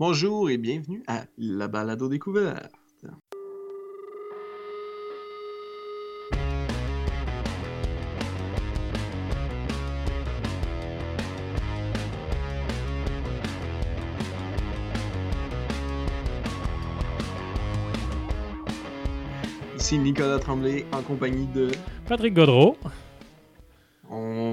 Bonjour et bienvenue à La Balado Découverte. Ici Nicolas Tremblay en compagnie de Patrick Godreau.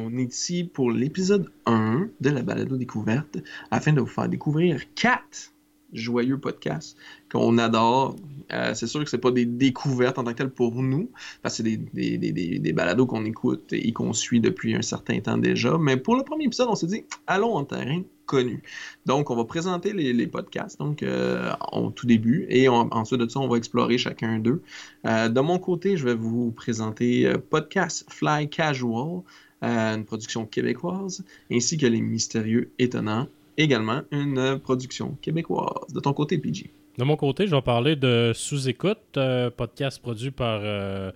On est ici pour l'épisode 1 de la balado découverte afin de vous faire découvrir quatre joyeux podcasts qu'on adore. Euh, c'est sûr que c'est pas des découvertes en tant que telles pour nous, parce que c'est des, balados qu'on écoute et qu'on suit depuis un certain temps déjà. Mais pour le premier épisode, on s'est dit, allons en terrain connu. Donc, on va présenter les, podcasts donc, euh, au tout début et ensuite de ça, on va explorer chacun d'eux. Euh, de mon côté, je vais vous présenter Podcast Fly Casual, une production québécoise, ainsi que Les Mystérieux Étonnants, également une production québécoise. De ton côté, PG. De mon côté, je vais parler de Sous-Écoute, euh, podcast produit par, euh,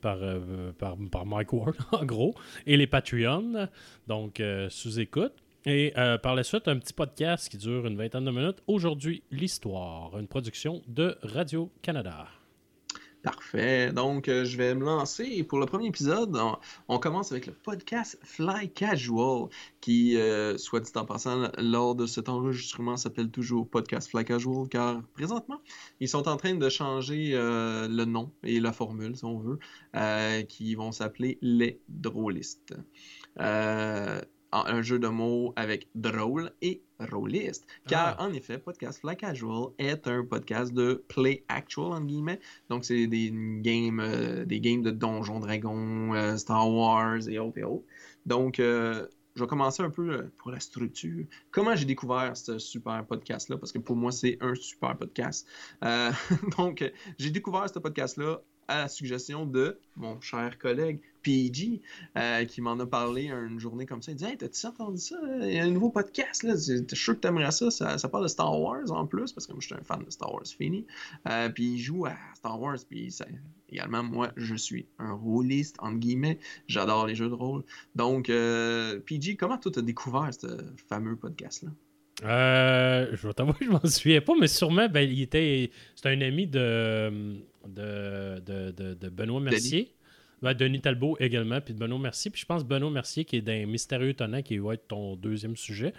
par, euh, par, par, Mike Ward, en gros, et les Patreons, donc euh, Sous-Écoute. Et par la suite, un petit podcast qui dure une vingtaine de minutes. Aujourd'hui, l'histoire, une production de Radio-Canada. Parfait. Donc, euh, je vais me lancer. Pour le premier épisode, on, commence avec le podcast Fly Casual, qui, euh, soit dit en passant, lors de cet enregistrement, s'appelle toujours Podcast Fly Casual, car présentement, ils sont en train de changer euh, le nom et la formule, si on veut, qui vont s'appeler Les Drôlistes. Un jeu de mots avec drôle et rôliste. Car, ah. en effet, Podcast Fly Casual est un podcast de play actual, en guillemets. Donc, c'est des games, euh, des games de Donjons Dragons, euh, Star Wars et autres et autres. Donc, euh, je vais commencer un peu pour la structure. Comment j'ai découvert ce super podcast-là? Parce que pour moi, c'est un super podcast. donc, j'ai découvert ce podcast-là à la suggestion de mon cher collègue PG, euh, qui m'en a parlé une journée comme ça. Il dit Hey, t'as-tu entendu ça? Il y a un nouveau podcast, là. T'es sûr que t'aimerais ça? ça? ça parle de Star Wars en plus, parce que moi, je suis un fan de Star Wars fini. Euh, puis il joue à Star Wars, puis également, moi, je suis un rôliste, entre guillemets. J'adore les jeux de rôle. Donc, euh, PG, comment toi, t'as découvert ce fameux podcast-là? Euh, je vais t'avouer, je m'en souviens pas, mais sûrement, ben, il était. C'était un ami de, de, de, de, de Benoît Mercier. Denis. Ben, Denis Talbot également, puis de Benoît Mercier. Puis je pense Benoît Mercier, qui est d'un mystérieux étonnant, qui va être ton deuxième sujet.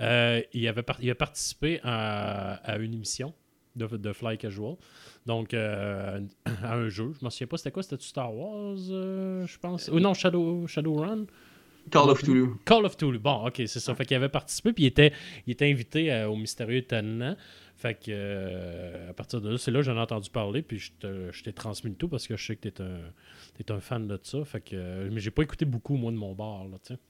Euh, il, avait il a participé à, à une émission de, de, Fly Casual. Donc, euh, à un jeu. Je m'en souviens pas, c'était quoi C'était Star Wars, euh, je pense? Ou non, Shadow, Shadowrun Call of Toulouse. Call of Toulouse. Bon, ok, c'est ça. Fait qu'il avait participé, puis il était, il était invité au Mystérieux Étonnant. Fait que, euh, à partir de là, c'est là que j'en ai entendu parler, puis je t'ai transmis le tout parce que je sais que t'es un, es un fan de ça. Fait que, euh, mais j'ai pas écouté beaucoup, moi, de mon bar, là, tu sais.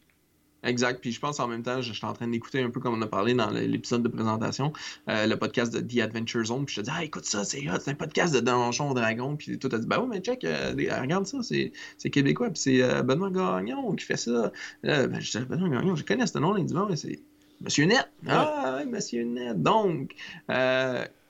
Exact. Puis je pense en même temps, je, suis en train d'écouter un peu comme on a parlé dans l'épisode de présentation, euh, le podcast de The Adventure Zone. Puis je te dis, ah, écoute ça, c'est c'est un podcast de Donjon Dragon. Puis tout a dit, bah ouais, mais check, euh, regarde ça, c'est québécois. Puis c'est euh, Benoît Gagnon qui fait ça. ben, je Benoît Gagnon, je connais ce nom-là. Il dit, mais c'est Monsieur Net. Ah, ouais, Monsieur Net. Donc,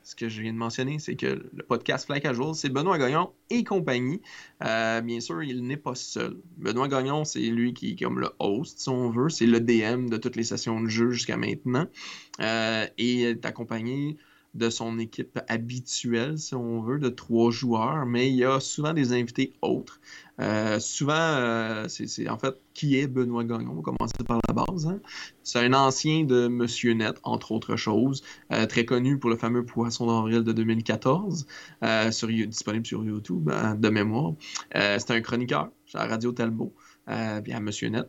ce que je viens de mentionner, c'est que le podcast Fly Casual, c'est Benoît Gagnon et compagnie. Euh, bien sûr, il n'est pas seul. Benoît Gagnon, c'est lui qui est comme le host, si on veut. C'est le DM de toutes les sessions de jeu jusqu'à maintenant. Euh, et est accompagné de son équipe habituelle, si on veut, de trois joueurs, mais il y a souvent des invités autres. Euh, souvent, euh, c'est en fait qui est Benoît Gagnon. On va commencer par la base. Hein? C'est un ancien de Monsieur Net, entre autres choses, euh, très connu pour le fameux Poisson d'avril de 2014, euh, sur, disponible sur YouTube, hein, de mémoire. c'est un chroniqueur à Radio Talbot, bien Monsieur Net.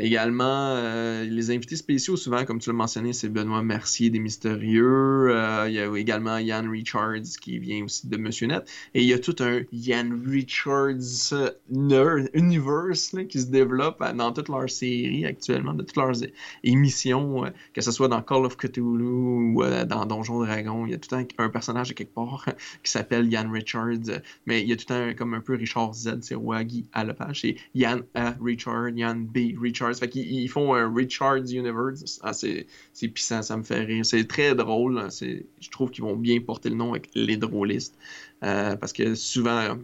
Également, euh, les invités spéciaux, souvent, comme tu l'as mentionné, c'est Benoît Mercier des Mystérieux. Euh, il y a également Yann Richards qui vient aussi de Monsieur Net. Et il y a tout un Yann Richards universe là, qui se développe dans toutes leurs séries actuellement, de toutes leurs émissions, euh, que ce soit dans Call of Cthulhu ou euh, dans Donjon Dragon. Il y a tout un, un personnage à quelque part qui s'appelle Yann Richards. Mais il y a tout un comme un peu Richard Z, c'est Waggy à la page. C'est Yann A. Richard, Yann B. Richard qu'ils ils font un Richards Universe. Ah, c'est puissant, ça me fait rire. C'est très drôle. Je trouve qu'ils vont bien porter le nom avec les drôlistes. Euh, parce que souvent,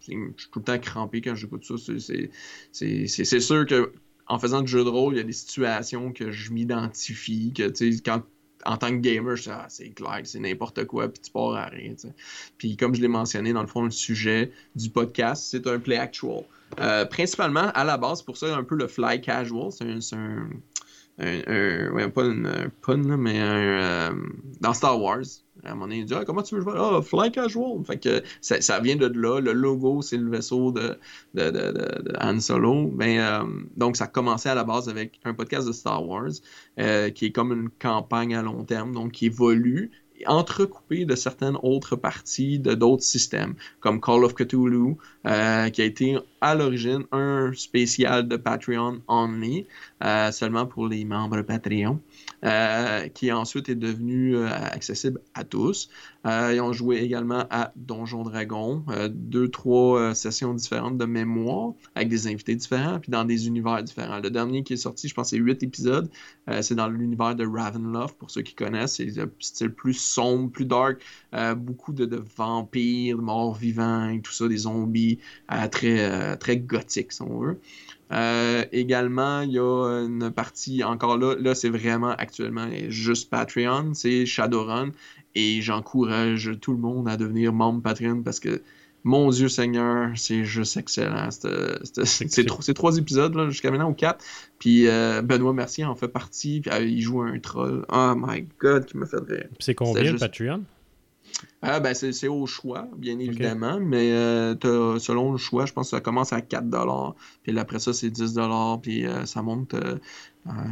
je suis tout le temps crampé quand j'écoute ça. C'est sûr que en faisant du jeu de rôle, il y a des situations que je m'identifie, que quand en tant que gamer, ah, c'est clair, c'est n'importe quoi, puis tu pars à rien. Puis comme je l'ai mentionné, dans le fond, le sujet du podcast, c'est un play actual. Euh, principalement, à la base, pour ça, un peu le fly casual, c'est un, un, ouais, pas une pun, mais un, dans Star Wars, à un moment donné, il dit ah, Comment tu veux jouer? Ah, Fly Casual. Fait que ça, vient de là. Le logo, c'est le vaisseau de, de, de, Han Solo. Ben, euh, donc, ça a commencé à la base avec un podcast de Star Wars euh, qui est comme une campagne à long terme, donc qui évolue entrecoupé de certaines autres parties de d'autres systèmes, comme Call of Cthulhu, euh, qui a été à l'origine un spécial de Patreon only, euh, seulement pour les membres Patreon. Euh, qui ensuite est devenu accessible à tous. Ils ont joué également à Donjon Dragon, deux, trois sessions différentes de mémoire avec des invités différents, puis dans des univers différents. Le dernier qui est sorti, je pense, c'est huit épisodes. c'est dans l'univers de Ravenloft, pour ceux qui connaissent. C'est le style plus sombre, plus dark, beaucoup de, de, vampires, de morts vivants tout ça, des zombies très, très gothiques, si on veut. Euh, également, il y a une partie, encore là, là c'est vraiment actuellement juste Patreon, c'est Shadowrun. Et j'encourage tout le monde à devenir membre Patreon parce que, mon Dieu Seigneur, c'est juste excellent. C'est trois épisodes jusqu'à maintenant, ou quatre. Puis euh, Benoît Mercier en fait partie. Puis, euh, il joue un troll. Oh my god, qui me fait rire. C'est combien le Patreon? Ah, ben c'est au choix, bien évidemment, mais euh, selon le choix, je pense que ça commence à 4 puis après ça, c'est 10 puis euh, ça monte euh,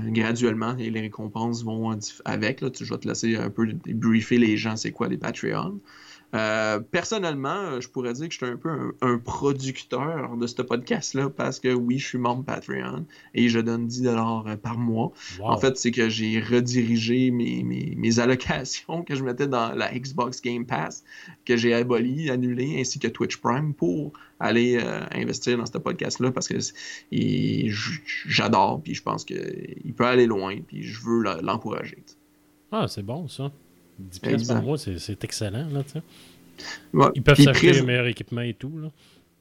graduellement et les récompenses vont avec. Là, tu, je vais te laisser un peu briefer les gens, c'est quoi les Patreons. Euh, personnellement, euh, je pourrais dire que je suis un peu un, producteur de ce podcast-là parce que oui, je suis membre Patreon et je donne 10$ euh, par mois. En fait, c'est que j'ai redirigé mes, mes, allocations que je mettais dans la Xbox Game Pass, que j'ai aboli, annulé, ainsi que Twitch Prime pour aller investir dans ce podcast-là parce que j'adore, puis je pense qu'il peut aller loin, puis je veux l'encourager. ah, c'est bon ça. 10 pièces par mois, c'est excellent. Là, Ils peuvent s'acheter le meilleur équipement et tout. Là.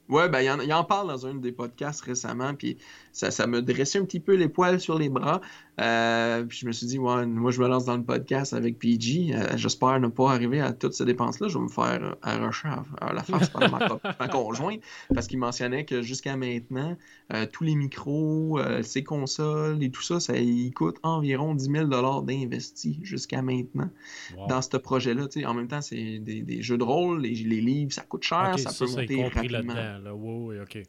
Ouais, ben, il en, en, parle dans un des podcasts récemment, puis ça, ça me dressait un petit peu les poils sur les bras. Euh, puis je me suis dit, ouais, moi, je me lance dans le podcast avec PG. Euh, j'espère ne pas arriver à toutes ces dépenses-là. Je vais me faire arracher à, la face par ma, conjointe, parce qu'il mentionnait que jusqu'à maintenant, euh, tous les micros, ces consoles et tout ça, ça coûte environ 10 000 d'investi jusqu'à maintenant dans ce projet-là. En même temps, c'est des, jeux de rôle, les, livres, ça coûte cher, ça, peut monter rapidement. OK.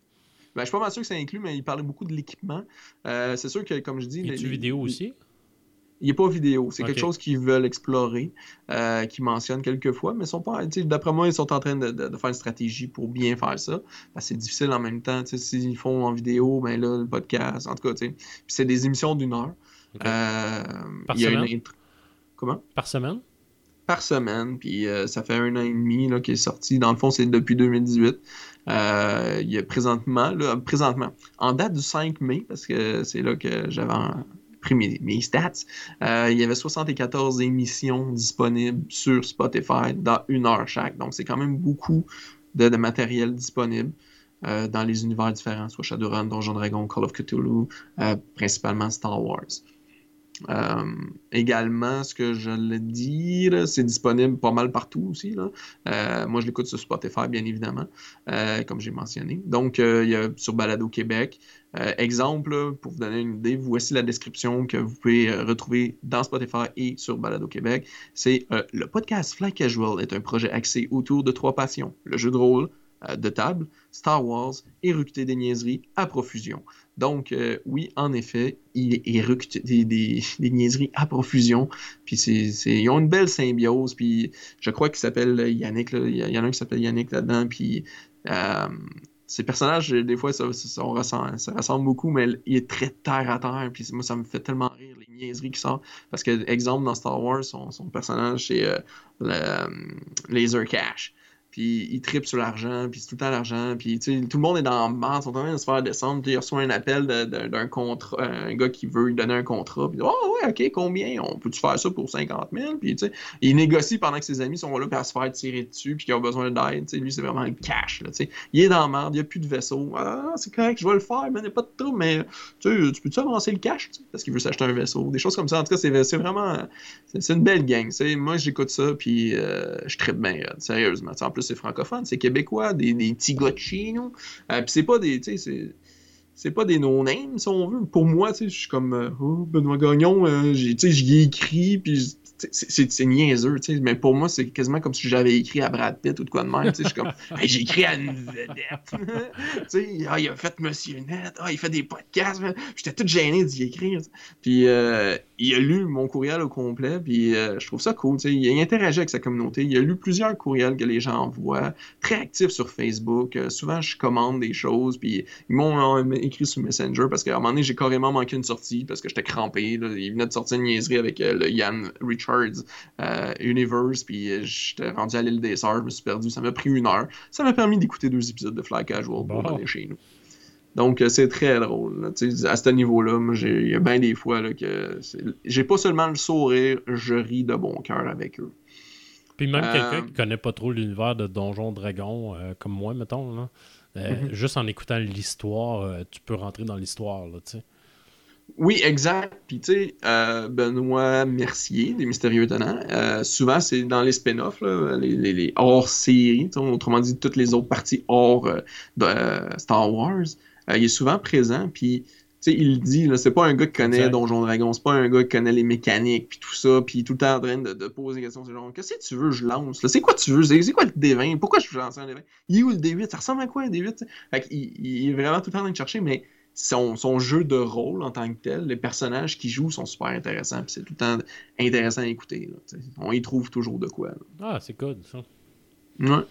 Ben, je suis pas mal sûr que ça inclut, mais il parlait beaucoup de l'équipement. Euh, c'est sûr que, comme je dis. Il tu vidéo aussi? Il n'est pas vidéo. C'est quelque chose qu'ils veulent explorer, euh, qu'ils mentionnent quelques fois, mais sont pas. D'après moi, ils sont en train de, faire une stratégie pour bien faire ça. c'est difficile en même temps. S'ils font en vidéo, ben là, le podcast, en tout cas, c'est des émissions d'une heure. Euh, Par semaine? Comment? Par semaine? Par semaine, puis euh, ça fait un an et demi qu'il est sorti. Dans le fond, c'est depuis 2018. Euh, il y a présentement, présentement, en date du 5 mai, parce que c'est là que j'avais pris mes, stats, euh, il y avait 74 émissions disponibles sur Spotify dans une heure chaque. Donc, c'est quand même beaucoup de, matériel disponible. dans les univers différents, soit Shadowrun, Donjon Dragon, Call of Cthulhu, principalement Star Wars. Euh, également, ce que je le dire, c'est disponible pas mal partout aussi. Euh, moi, je l'écoute sur Spotify, bien évidemment, euh, comme j'ai mentionné. Donc, il y a sur Balado Québec. exemple, pour vous donner une idée, voici la description que vous pouvez retrouver dans Spotify et sur Balado Québec. C'est le podcast Fly Casual est un projet axé autour de trois passions le jeu de rôle, de table, Star Wars et des niaiseries à profusion. Donc, euh, oui, en effet, il est des, des, des, niaiseries à profusion. Puis, c'est, ils ont une belle symbiose. Puis, je crois qu'il s'appelle Yannick. Il y en a un qui s'appelle Yannick là-dedans. Puis, euh, ces personnages, des fois, ça, ça, ressemble, beaucoup, mais il est très terre à terre. Puis, moi, ça me fait tellement rire, les niaiseries qui sortent. Parce que, exemple, dans Star Wars, son, personnage, c'est euh, Laser Cash. Puis il tripe sur l'argent, puis c'est tout le temps l'argent, puis tout le monde est dans le bar, ils sont en train de se faire descendre, puis il reçoit un appel d'un contrat, un gars qui veut lui donner un contrat, puis oh ouais, ok, combien, on peut-tu faire ça pour 50 000, puis tu sais, il négocie pendant que ses amis sont là, puis à se faire tirer dessus, puis qu'ils ont besoin d'aide, lui c'est vraiment le cash, là, il est dans la merde, il n'y a plus de vaisseau, ah, c'est correct, je vais le faire, mais il n'y a pas de tout, mais tu tu peux-tu avancer le cash, parce qu'il veut s'acheter un vaisseau, des choses comme ça, en tout cas, c'est vraiment, c'est une belle gang, moi j'écoute ça, puis euh, je tripe bien, sérieusement, en plus c'est francophone, c'est québécois, des, des petits nous. Euh, puis c'est pas des. C'est pas des no-names, si on veut. Pour moi, je suis comme euh, oh, Benoît Gagnon, euh, j'y ai écrit, puis c'est niaiseux, tu sais, mais pour moi, c'est quasiment comme si j'avais écrit à Brad Pitt ou de quoi de même, tu sais, je suis comme, j'ai écrit à une vedette, tu sais, ah, il a fait Monsieur Net, ah, il fait des podcasts, j'étais tout gêné d'y écrire, puis euh, il a lu mon courriel au complet, puis euh, je trouve ça cool, tu sais, il a interagi avec sa communauté, il a lu plusieurs courriels que les gens envoient, très actif sur Facebook, euh, souvent je commande des choses, puis ils m'ont écrit sur Messenger, parce qu'à un moment donné, j'ai carrément manqué une sortie, parce que j'étais crampé, là, il venait de sortir une niaiserie avec le Yann Euh, Universe, puis euh, j'étais rendu à l'île des Sœurs, je me suis perdu, ça m'a pris une heure. Ça m'a permis d'écouter deux épisodes de Fly Casual pour aller chez nous. Donc, euh, c'est très drôle. à ce niveau-là, il y a bien des fois là, que j'ai pas seulement le sourire, je ris de bon cœur avec eux. Puis même quelqu'un qui connaît pas trop l'univers de Donjon Dragon, comme moi, mettons, là, mm-hmm. juste en écoutant l'histoire, tu peux rentrer dans l'histoire. tu sais. Oui, exact. Puis, tu sais, euh, Benoît Mercier, des Mystérieux Étonnants, euh, souvent, c'est dans les spin-offs, les, les, hors-séries, autrement dit, toutes les autres parties hors euh, de Star Wars. il est souvent présent, puis, tu sais, il dit, c'est pas un gars qui connaît Donjon Dragon, c'est pas un gars qui connaît les mécaniques, puis tout ça, puis tout le temps en train de, poser des questions. C'est genre, qu'est-ce que tu veux, je lance, C'est quoi tu veux? C'est quoi le D20? Pourquoi je lance un D20? Il est où le D8? Ça ressemble à quoi un D8? Fait il, il, est vraiment tout le temps en train de chercher, mais son, jeu de rôle en tant que tel, les personnages qu'il joue sont super intéressants, puis c'est tout le temps intéressant à écouter. on y trouve toujours de quoi. Ah, c'est cool, ça. Ouais.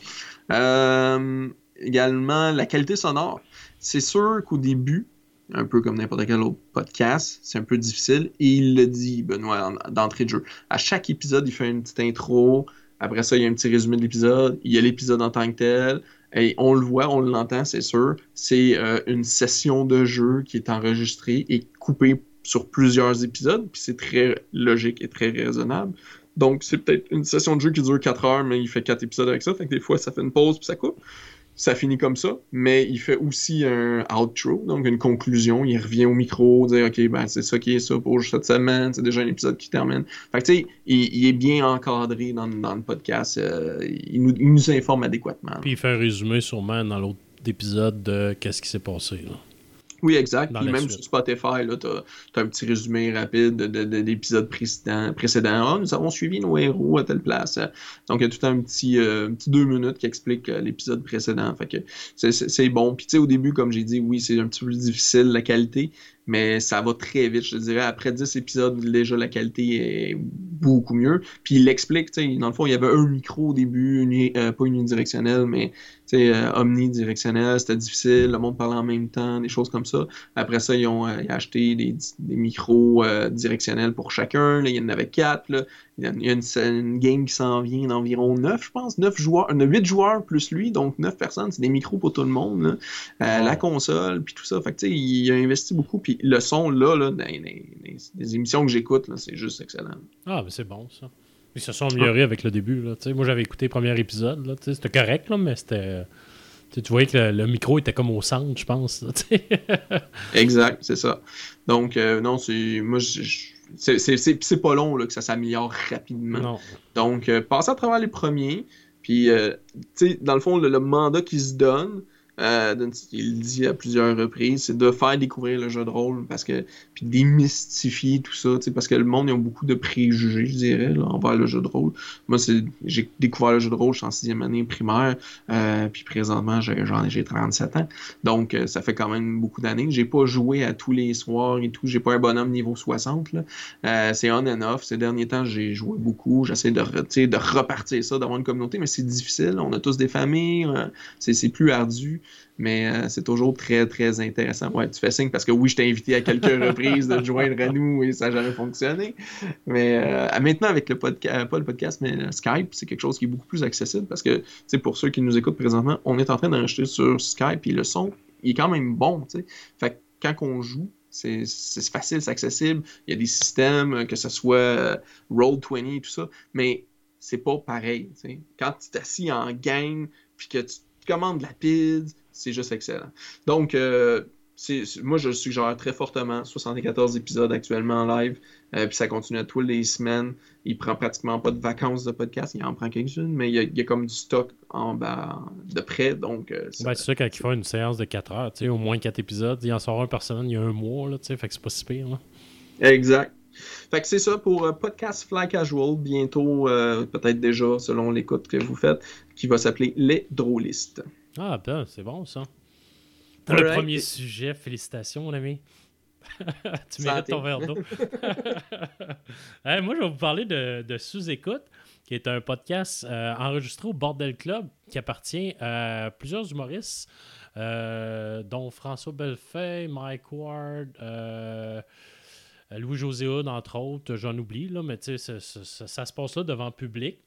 Euh, également, la qualité sonore. C'est sûr qu'au début, un peu comme n'importe quel autre podcast, c'est un peu difficile. Et il le dit, Benoît, d'entrée de jeu. À chaque épisode, il fait une petite intro. Après ça, il y a un petit résumé de l'épisode. Il y a l'épisode en tant que tel. Et on le voit, on l'entend, c'est sûr. C'est euh, une session de jeu qui est enregistrée et coupée sur plusieurs épisodes, puis c'est très logique et très raisonnable. Donc, c'est peut-être une session de jeu qui dure 4 heures, mais il fait 4 épisodes avec ça. Fait des fois, ça fait une pause puis ça coupe ça finit comme ça, mais il fait aussi un outro, donc une conclusion. Il revient au micro, dire OK, ben c'est ça qui est ça pour cette semaine, c'est déjà un épisode qui termine. Fait que tu sais, il, est bien encadré dans, le podcast, euh, il, nous, informe adéquatement. Puis il fait un résumé sûrement dans l'autre épisode de qu'est-ce qui s'est passé. Là. Oui, exact. Puis même sur Spotify, tu as, un petit résumé rapide de, de, l'épisode précédent. précédent. Ah, nous avons suivi nos héros à telle place. Donc, il y a tout un petit, euh, petit deux minutes qui explique euh, l'épisode précédent. Fait que c'est bon. Puis, tu sais, au début, comme j'ai dit, oui, c'est un petit peu difficile la qualité, mais ça va très vite, je dirais. Après 10 épisodes, déjà, la qualité est beaucoup mieux. Puis il l'explique, tu sais, dans le fond, il y avait un micro au début, euh, pas unidirectionnel, mais euh, omnidirectionnel, c'était difficile, le monde parlait en même temps, des choses comme ça. Après ça, ils ont, euh, acheté des, micros directionnels pour chacun, là, il y en avait quatre, là. il y a, une, game qui s'en vient d'environ 9, je pense, 9 joueurs, 8 joueurs plus lui, donc 9 personnes, c'est des micros pour tout le monde, la console, puis tout ça, fait que, il a investi beaucoup, puis le son, là, là dans, les émissions que j'écoute, c'est juste excellent. Ah, mais c'est bon, ça. Ils se sont améliorés avec le début. Là, moi, j'avais écouté le premier épisode. C'était correct, là, mais c'était. Tu voyais que le, micro était comme au centre, je pense. exact, c'est ça. Donc, euh, non, c'est. Moi, c'est pas long là, que ça s'améliore rapidement. Donc, euh, passer à travers les premiers. Puis, euh, tu sais, dans le fond, le mandat qui se donne, euh, il dit à plusieurs reprises, c'est de faire découvrir le jeu de rôle parce que puis démystifier tout ça, parce que le monde a beaucoup de préjugés, je dirais, là, envers le jeu de rôle. Moi, j'ai découvert le jeu de rôle, je suis en sixième année primaire, euh, puis présentement, j'ai 37 ans, donc euh, ça fait quand même beaucoup d'années. J'ai pas joué à tous les soirs et tout, j'ai pas un bonhomme niveau 60. c'est on and off. Ces derniers temps, j'ai joué beaucoup, j'essaie de, de repartir ça, d'avoir une communauté, mais c'est difficile. On a tous des familles, c'est plus ardu. Mais euh, c'est toujours très, très intéressant. Ouais, tu fais signe parce que oui, je t'ai invité à quelques reprises de te joindre à nous et ça n'a jamais fonctionné. Mais euh, maintenant, avec le podcast, pas le podcast, mais Skype, c'est quelque chose qui est beaucoup plus accessible parce que, pour ceux qui nous écoutent présentement, on est en train d'enregistrer sur Skype et le son, il est quand même bon, tu sais. Fait que quand on joue, c'est facile, c'est accessible. Il y a des systèmes, que ce soit Roll20, tout ça. Mais c'est pas pareil. Quand tu t'assis en game puis que tu commandes de la pizza, c'est juste excellent. Donc, euh, moi, je suggère très fortement 74 épisodes actuellement en live. Euh, puis ça continue à tous les semaines. Il prend pratiquement pas de vacances de podcast. Il en prend quelques-unes, mais il y, a, comme du stock en bas de près. Donc, euh, c'est sûr, quand il fait une séance de 4 heures, au moins 4 épisodes, il en sort un par semaine il y a un mois. Là, fait que c'est pas si pire. Exact. Fait que c'est ça pour euh, Podcast Fly Casual, bientôt, euh, peut-être déjà, selon l'écoute que vous faites, qui va s'appeler Les Drôlistes. Ah, ben, c'est bon ça. Pour le premier sujet, félicitations, mon ami. tu mérites ton verre d'eau. moi, je vais vous parler de, Sous-Écoute, qui est un podcast euh, enregistré au Bordel Club, qui appartient à plusieurs humoristes, dont François Bellefeuille, Mike Ward, euh, Louis-José Hood, entre autres, j'en oublie, là, mais ça, ça, ça, se passe là devant public.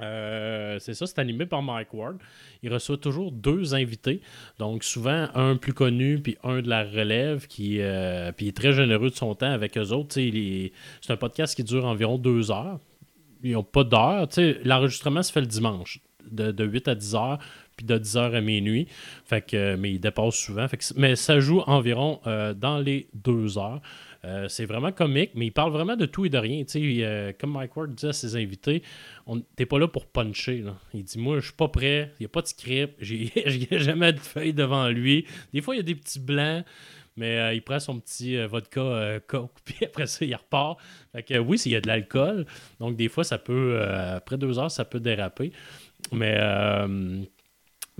Euh, c'est ça, c'est animé par Mike Ward. Il reçoit toujours deux invités. Donc, souvent, un plus connu, puis un de la relève, qui euh, puis est très généreux de son temps avec eux autres. C'est un podcast qui dure environ deux heures. Ils n'ont pas d'heure. L'enregistrement se fait le dimanche, de, de 8 à 10 heures puis de 10h à minuit. Fait mais il dépasse souvent. mais ça joue environ dans les deux heures. Euh, c'est vraiment comique, mais il parle vraiment de tout et de rien. Euh, comme Mike Ward dit à ses invités, t'es pas là pour puncher. Il dit Moi, je suis pas prêt, il n'y a pas de script, j'ai jamais de feuille devant lui. Des fois, il y a des petits blancs. Mais euh, il prend son petit vodka coke, puis après ça, il repart. Fait que oui, il y a de l'alcool. Donc, des fois, ça peut, après deux heures, ça peut déraper. Mais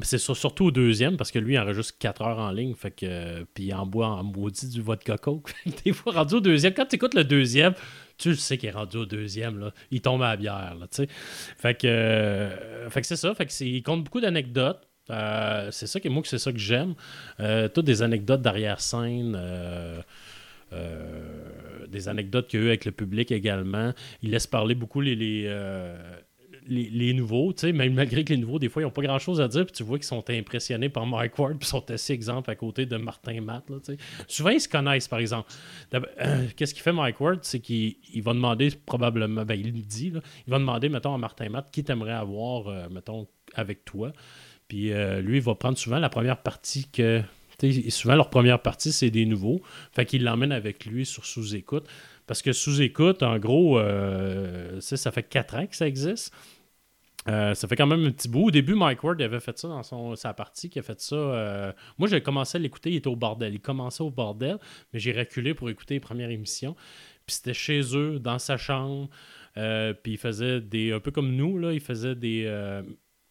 c'est surtout au deuxième, parce que lui, il en juste 4 heures en ligne. Fait que, puis il en boit en maudit du vodka coke. Des fois, rendu au deuxième, quand tu écoutes le deuxième, tu sais qu'il est rendu au deuxième. Là. Il tombe à la bière. Là, fait que, euh, fait que c'est ça. Fait que il compte beaucoup d'anecdotes. Euh, c'est ça que moi, c'est ça que j'aime. Euh, toutes des anecdotes d'arrière-scène. des anecdotes qu'il y a eu avec le public également. Il laisse parler beaucoup les, les, nouveaux, tu sais, même malgré que les nouveaux, des fois, ils n'ont pas grand-chose à dire, puis tu vois qu'ils sont impressionnés par Mike Ward, puis sont assez exemples à côté de Martin Matt, là. Souvent, ils se connaissent, par exemple. Euh, qu'est-ce qu'il fait Mike Ward? C'est qu'il va demander probablement, ben, il le dit, là, il va demander, mettons, à Martin Matt, qui t'aimerait avoir, euh, mettons, avec toi. Puis euh, lui, il va prendre souvent la première partie que souvent, leur première partie, c'est des nouveaux. Fait qu'il l'emmène avec lui sur sous-écoute. Parce que sous-écoute, en gros, ça fait quatre ans que ça existe. Euh, ça fait quand même un petit bout. Au début, Mike Ward avait fait ça dans son, sa partie, qui a fait ça. Euh, moi, j'ai commencé à l'écouter, il était au bordel. Il commençait au bordel, mais j'ai reculé pour écouter les premières émissions. Puis c'était chez eux, dans sa chambre. Euh, puis il faisait des. Un peu comme nous, là, il faisait des.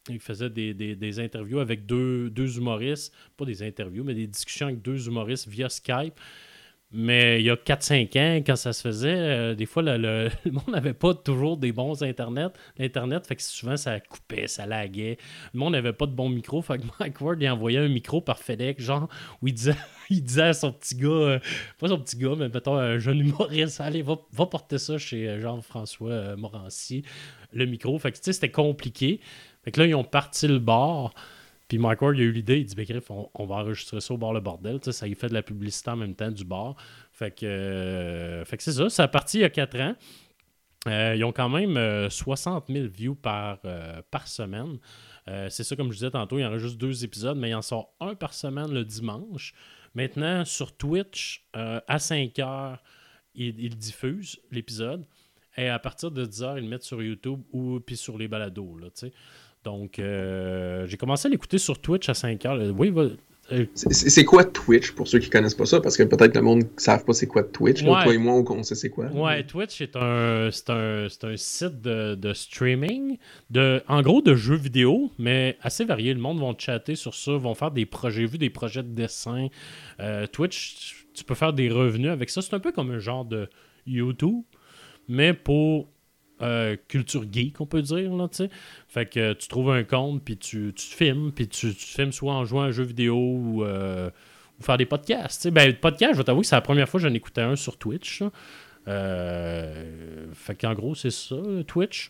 il faisait des, des, interviews avec deux, deux humoristes, pas des interviews, mais des discussions avec deux humoristes via Skype. Mais il y a 4-5 ans, quand ça se faisait, euh, des fois, le, monde n'avait pas toujours des bons Internet. L'Internet, fait que souvent, ça coupait, ça laguait. Le monde n'avait pas de bons micros. Fait que Mike Ward, il envoyait un micro par FedEx, genre, où il disait, il disait à son petit gars, euh, pas son petit gars, mais mettons un jeune humoriste, allez, va, va porter ça chez euh, Jean-François Morancy, le micro. Fait que, tu sais, c'était compliqué. Fait que là, ils ont parti le bord. Puis Mike Ward, il a eu l'idée, il dit, ben, Griff, on, va enregistrer ça au bar Le Bordel. ça, il fait de la publicité en même temps du bar. Fait que, euh, fait que c'est ça, ça a parti il y a 4 ans. Euh, ils ont quand même 60 euh, 000 views par, par semaine. c'est ça, comme je disais tantôt, il y en a juste deux épisodes, mais il en sort un par semaine le dimanche. Maintenant, sur Twitch, à 5 heures, il, il diffuse l'épisode. Et à partir de 10 heures, ils le mettent sur YouTube ou puis sur les balados. Là, donc, euh, j'ai commencé à l'écouter sur Twitch à 5 heures. Oui, euh, c'est quoi Twitch pour ceux qui connaissent pas ça? Parce que peut-être le monde ne savent pas c'est quoi Twitch. toi et moi, on sait c'est quoi. Ouais, Twitch, c'est un, un, un, site de, streaming, de, en gros de jeux vidéo, mais assez varié. Le monde va chatter sur ça, vont faire des projets, vu des projets de dessin. Euh, Twitch, tu peux faire des revenus avec ça. C'est un peu comme un genre de YouTube, mais pour euh, culture geek, on peut dire. Là, fait que tu trouves un compte, puis tu, filmes, puis tu, filmes soit en jouant à un jeu vidéo ou, euh, faire des podcasts. sais. Ben, podcast, je vais t'avouer que c'est la première fois que j'en écoutais un sur Twitch. Euh, fait qu'en gros, c'est ça, Twitch.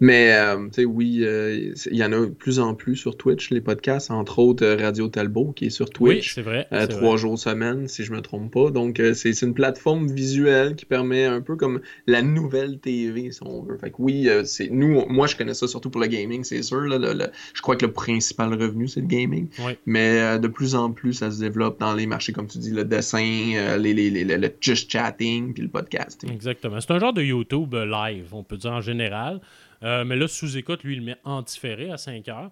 Mais, euh, tu sais, oui, euh, il y en a de plus en plus sur Twitch, les podcasts, entre autres euh, Radio Talbot, qui est sur Twitch. Oui, c'est vrai. trois jours semaine, si je me trompe pas. Donc, c'est une plateforme visuelle qui permet un peu comme la nouvelle TV, si on veut. Fait que oui, c'est nous, moi, je connais ça surtout pour le gaming, c'est sûr. Là, je crois que le principal revenu, c'est le gaming. Mais de plus en plus, ça se développe dans les marchés, comme tu dis, le dessin, les, les, les, le just chatting, puis le podcast. Exactement. C'est un genre de YouTube live, on peut dire en général. Euh, mais là, sous-écoute, lui, il met en différé à 5 heures.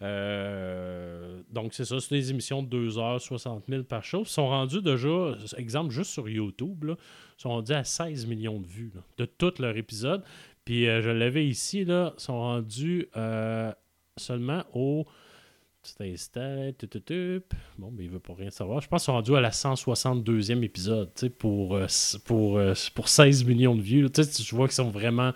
Euh, donc, c'est ça, c'est des émissions de 2 heures, 60 000 par show. Ils sont rendus déjà, exemple, juste sur YouTube, là, ils sont rendus à 16 millions de vues de tous leurs épisodes. Puis, euh, je l'avais ici, là, ils sont rendus seulement au Bon, mais il veut pas rien savoir. Je pense qu'ils sont rendus à la 162e épisode, pour, euh, pour, euh, pour 16 millions de vues. Tu vois qu'ils sont vraiment.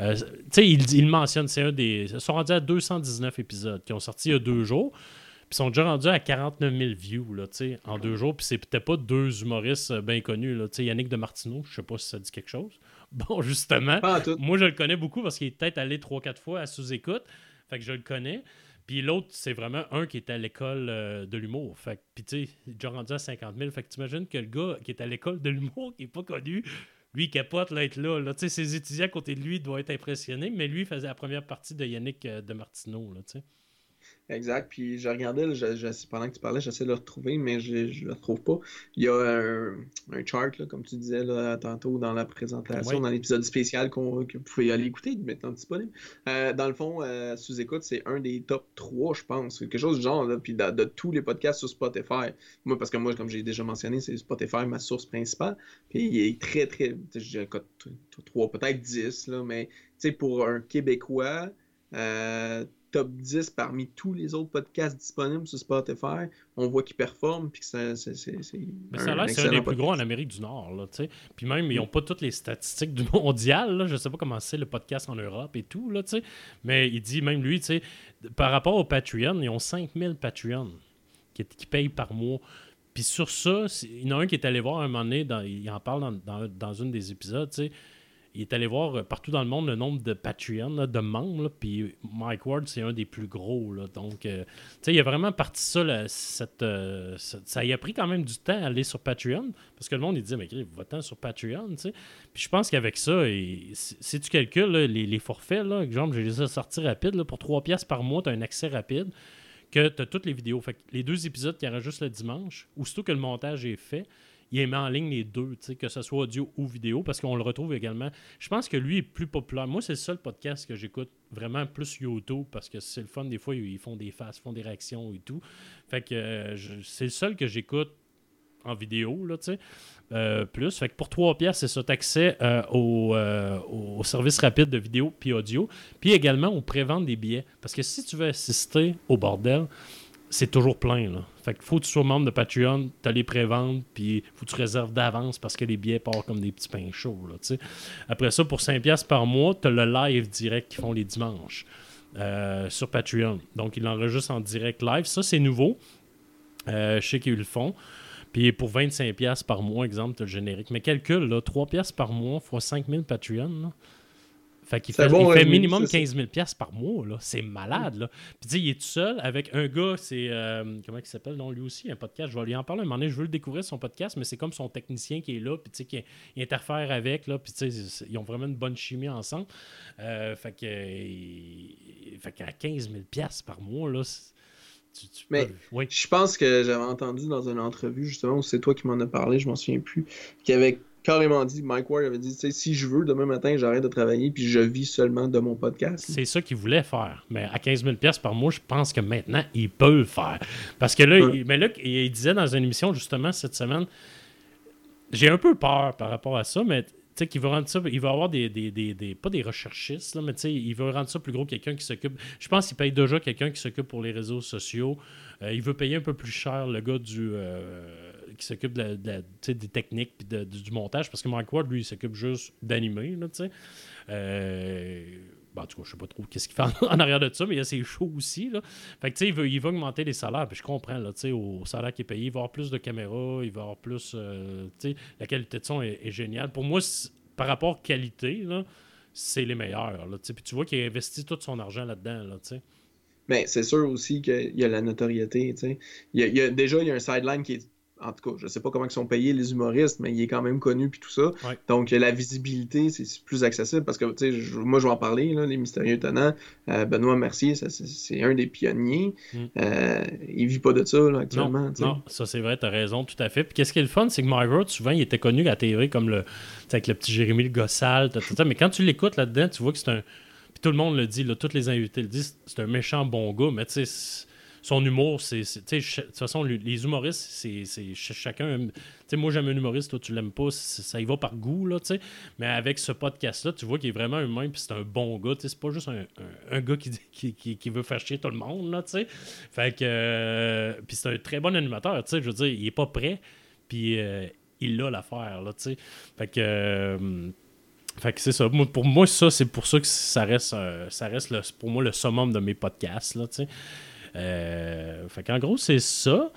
Euh, tu sais, il, mentionne, c'est un des. Ils sont rendus à 219 épisodes qui ont sorti il y a deux jours. Puis ils sont déjà rendus à 49 000 views là, en deux jours. Puis c'est peut-être pas deux humoristes bien connus. Là, Yannick de Martineau, je sais pas si ça dit quelque chose. Bon, justement, moi je le connais beaucoup parce qu'il est peut-être allé 3-4 fois à sous-écoute. Fait que je le connais. Puis l'autre, c'est vraiment un qui est à l'école euh, de l'humour. Fait puis tu sais, déjà rendu à 50 000. Fait que t'imagines que le gars qui est à l'école de l'humour, qui est pas connu, lui, il capote là, être là. là. Tu sais, ses étudiants à côté de lui doivent être impressionnés, mais lui, il faisait la première partie de Yannick euh, de Martineau, là, tu sais. Exact. Puis je regardais, pendant que tu parlais, j'essaie de le retrouver, mais je ne le retrouve pas. Il y a un, un chart, là, comme tu disais là, tantôt dans la présentation, dans l'épisode spécial que vous pouvez aller écouter, maintenant disponible. Euh, dans le fond, euh, sous-écoute, c'est un des top 3, je pense. Quelque chose du genre, là, puis de, tous les podcasts sur Spotify. Moi, parce que moi, comme j'ai déjà mentionné, c'est Spotify ma source principale. Puis il est très, très. Je 3, peut-être 10, là, mais pour un Québécois, euh, top 10 parmi tous les autres podcasts disponibles sur Spotify, on voit qu'ils performent puis que c'est Mais ça a l'air c'est un des plus gros en Amérique du Nord là, tu sais. Puis même ils n'ont pas toutes les statistiques du mondial là, je sais pas comment c'est le podcast en Europe et tout là, tu sais. Mais il dit même lui, tu sais, par rapport au Patreon, ils ont 5000 Patreon qui, qui payent par mois. Puis sur ça, il y en a un qui est allé voir un moment donné, dans, il en parle dans, dans, dans une des épisodes, tu sais il est allé voir euh, partout dans le monde le nombre de Patreon, de membres. puis Mike Ward, c'est un des plus gros. donc, euh, tu sais, il a vraiment parti ça. euh, ça y a pris quand même du temps à aller sur Patreon. Parce que le monde, il disait, mais va-t'en sur Patreon. Puis je pense qu'avec ça, si tu calcules les, forfaits, exemple, j'ai les sortis rapides. pour 3 pièces par mois, tu as un accès rapide. Que tu as toutes les vidéos. Les deux épisodes qui juste le dimanche, aussitôt que le montage est fait, il met en ligne les deux, que ce soit audio ou vidéo, parce qu'on le retrouve également. Je pense que lui est plus populaire. Moi, c'est le seul podcast que j'écoute vraiment plus YouTube, parce que c'est le fun. Des fois, ils font des faces, font des réactions et tout. Fait que euh, c'est le seul que j'écoute en vidéo, là, tu sais. Euh, plus. Fait que pour 3 pièces, c'est ça, accès euh, au, au, service rapide de vidéo puis audio, puis également au pré-vente des billets. Parce que si tu veux assister au bordel, c'est toujours plein. Là. Fait qu'il faut que tu sois membre de Patreon, tu les préventes, puis faut que tu réserves d'avance parce que les billets partent comme des petits pains chauds. Après ça, pour 5$ par mois, tu as le live direct qu'ils font les dimanches euh, sur Patreon. Donc, ils l'enregistrent en direct live. Ça, c'est nouveau. Euh, je sais qu'ils le font. Puis pour 25$ par mois, exemple, tu as le générique. Mais calcule, là, 3$ par mois fois 5000 Patreon. Fait qu'il fait, il fait minimum 15 000 par mois. Là. C'est malade. Là. Puis tu sais, il est tout seul avec un gars, c'est. Euh, comment il s'appelle? Non, lui aussi, un podcast. Je vais lui en parler un moment donné. Je veux le découvrir son podcast, mais c'est comme son technicien qui est là, puis tu sais, qui, interfère avec. Là, puis tu sais, ils ont vraiment une bonne chimie ensemble. Euh, fait que. fait qu'à 15 000 par mois, là. mais je pense que j'avais entendu dans une entrevue, justement, où c'est toi qui m'en as parlé, je m'en souviens plus, avait carrément dit, Mike Ward avait dit, si je veux, demain matin, j'arrête de travailler puis je vis seulement de mon podcast. C'est ça qu'il voulait faire. Mais à 15 000 par mois, je pense que maintenant, il peut le faire. Parce que là, il, mais là, il disait dans une émission, justement, cette semaine, j'ai un peu peur par rapport à ça, mais tu sais, qu'il veut rendre ça, il va avoir des, des, des, pas des recherchistes, là, mais tu sais, il veut rendre ça plus gros, quelqu'un qui s'occupe. Je pense qu'il paye déjà quelqu'un qui s'occupe pour les réseaux sociaux. Euh, il veut payer un peu plus cher le gars du. Euh, s'occupe de, des techniques et du montage, parce que Mike Ward, lui, il s'occupe juste d'animer, tu. Euh, ben, en tout cas, je sais pas trop qu'est-ce qu'il fait en, arrière de ça, mais il y a ses shows aussi. Là. Fait que, tu il veut, il augmenter les salaires. Je comprends, là, tu au salaire qui est payé, il va avoir plus de caméras, il va avoir plus. Euh, tu la qualité de son est, géniale. Pour moi, par rapport qualité, là, c'est les meilleurs. Là, puis tu vois qu'il a investi tout son argent là-dedans. Là, tu. Mais c'est sûr aussi qu'il y a la notoriété. tu Il y a, déjà, il y a un sideline qui est en tout cas, je sais pas comment ils sont payés les humoristes, mais il est quand même connu puis tout ça. Donc la visibilité, c'est plus accessible parce que tu sais, moi je vais en parler, là, les mystérieux tenants. Euh, Benoît Mercier, c'est un des pionniers. Mm. Euh, il vit pas de ça actuellement. Non, ça c'est vrai, tu as raison, tout à fait. Puis qu'est-ce qui est le fun, c'est que Margaret, souvent, il était connu à la télé comme le, avec le petit Jérémy le Gossal, mais quand tu l'écoutes là-dedans, tu vois que c'est un. Puis tout le monde le dit, là, tous les invités le disent, c'est un méchant bon gars, mais tu sais son humour, c'est. De toute façon, les humoristes, c'est chacun. moi, j'aime un humoriste, toi, tu l'aimes pas. Ça y va par goût, là, tu sais. Mais avec ce podcast-là, tu vois qu'il est vraiment humain, puis c'est un bon gars. C'est pas juste un, un, gars qui, qui, qui, veut faire chier tout le monde, là, tu sais. Fait que. Euh, puis c'est un très bon animateur, tu sais. Je veux dire, il est pas prêt, puis euh, il a l'affaire, là, tu sais. Fait que. Euh, fait que c'est ça. Pour moi, ça, c'est pour ça que ça reste, ça reste le, pour moi le summum de mes podcasts. Là, tu sais. Euh, fait qu'en gros, c'est ça.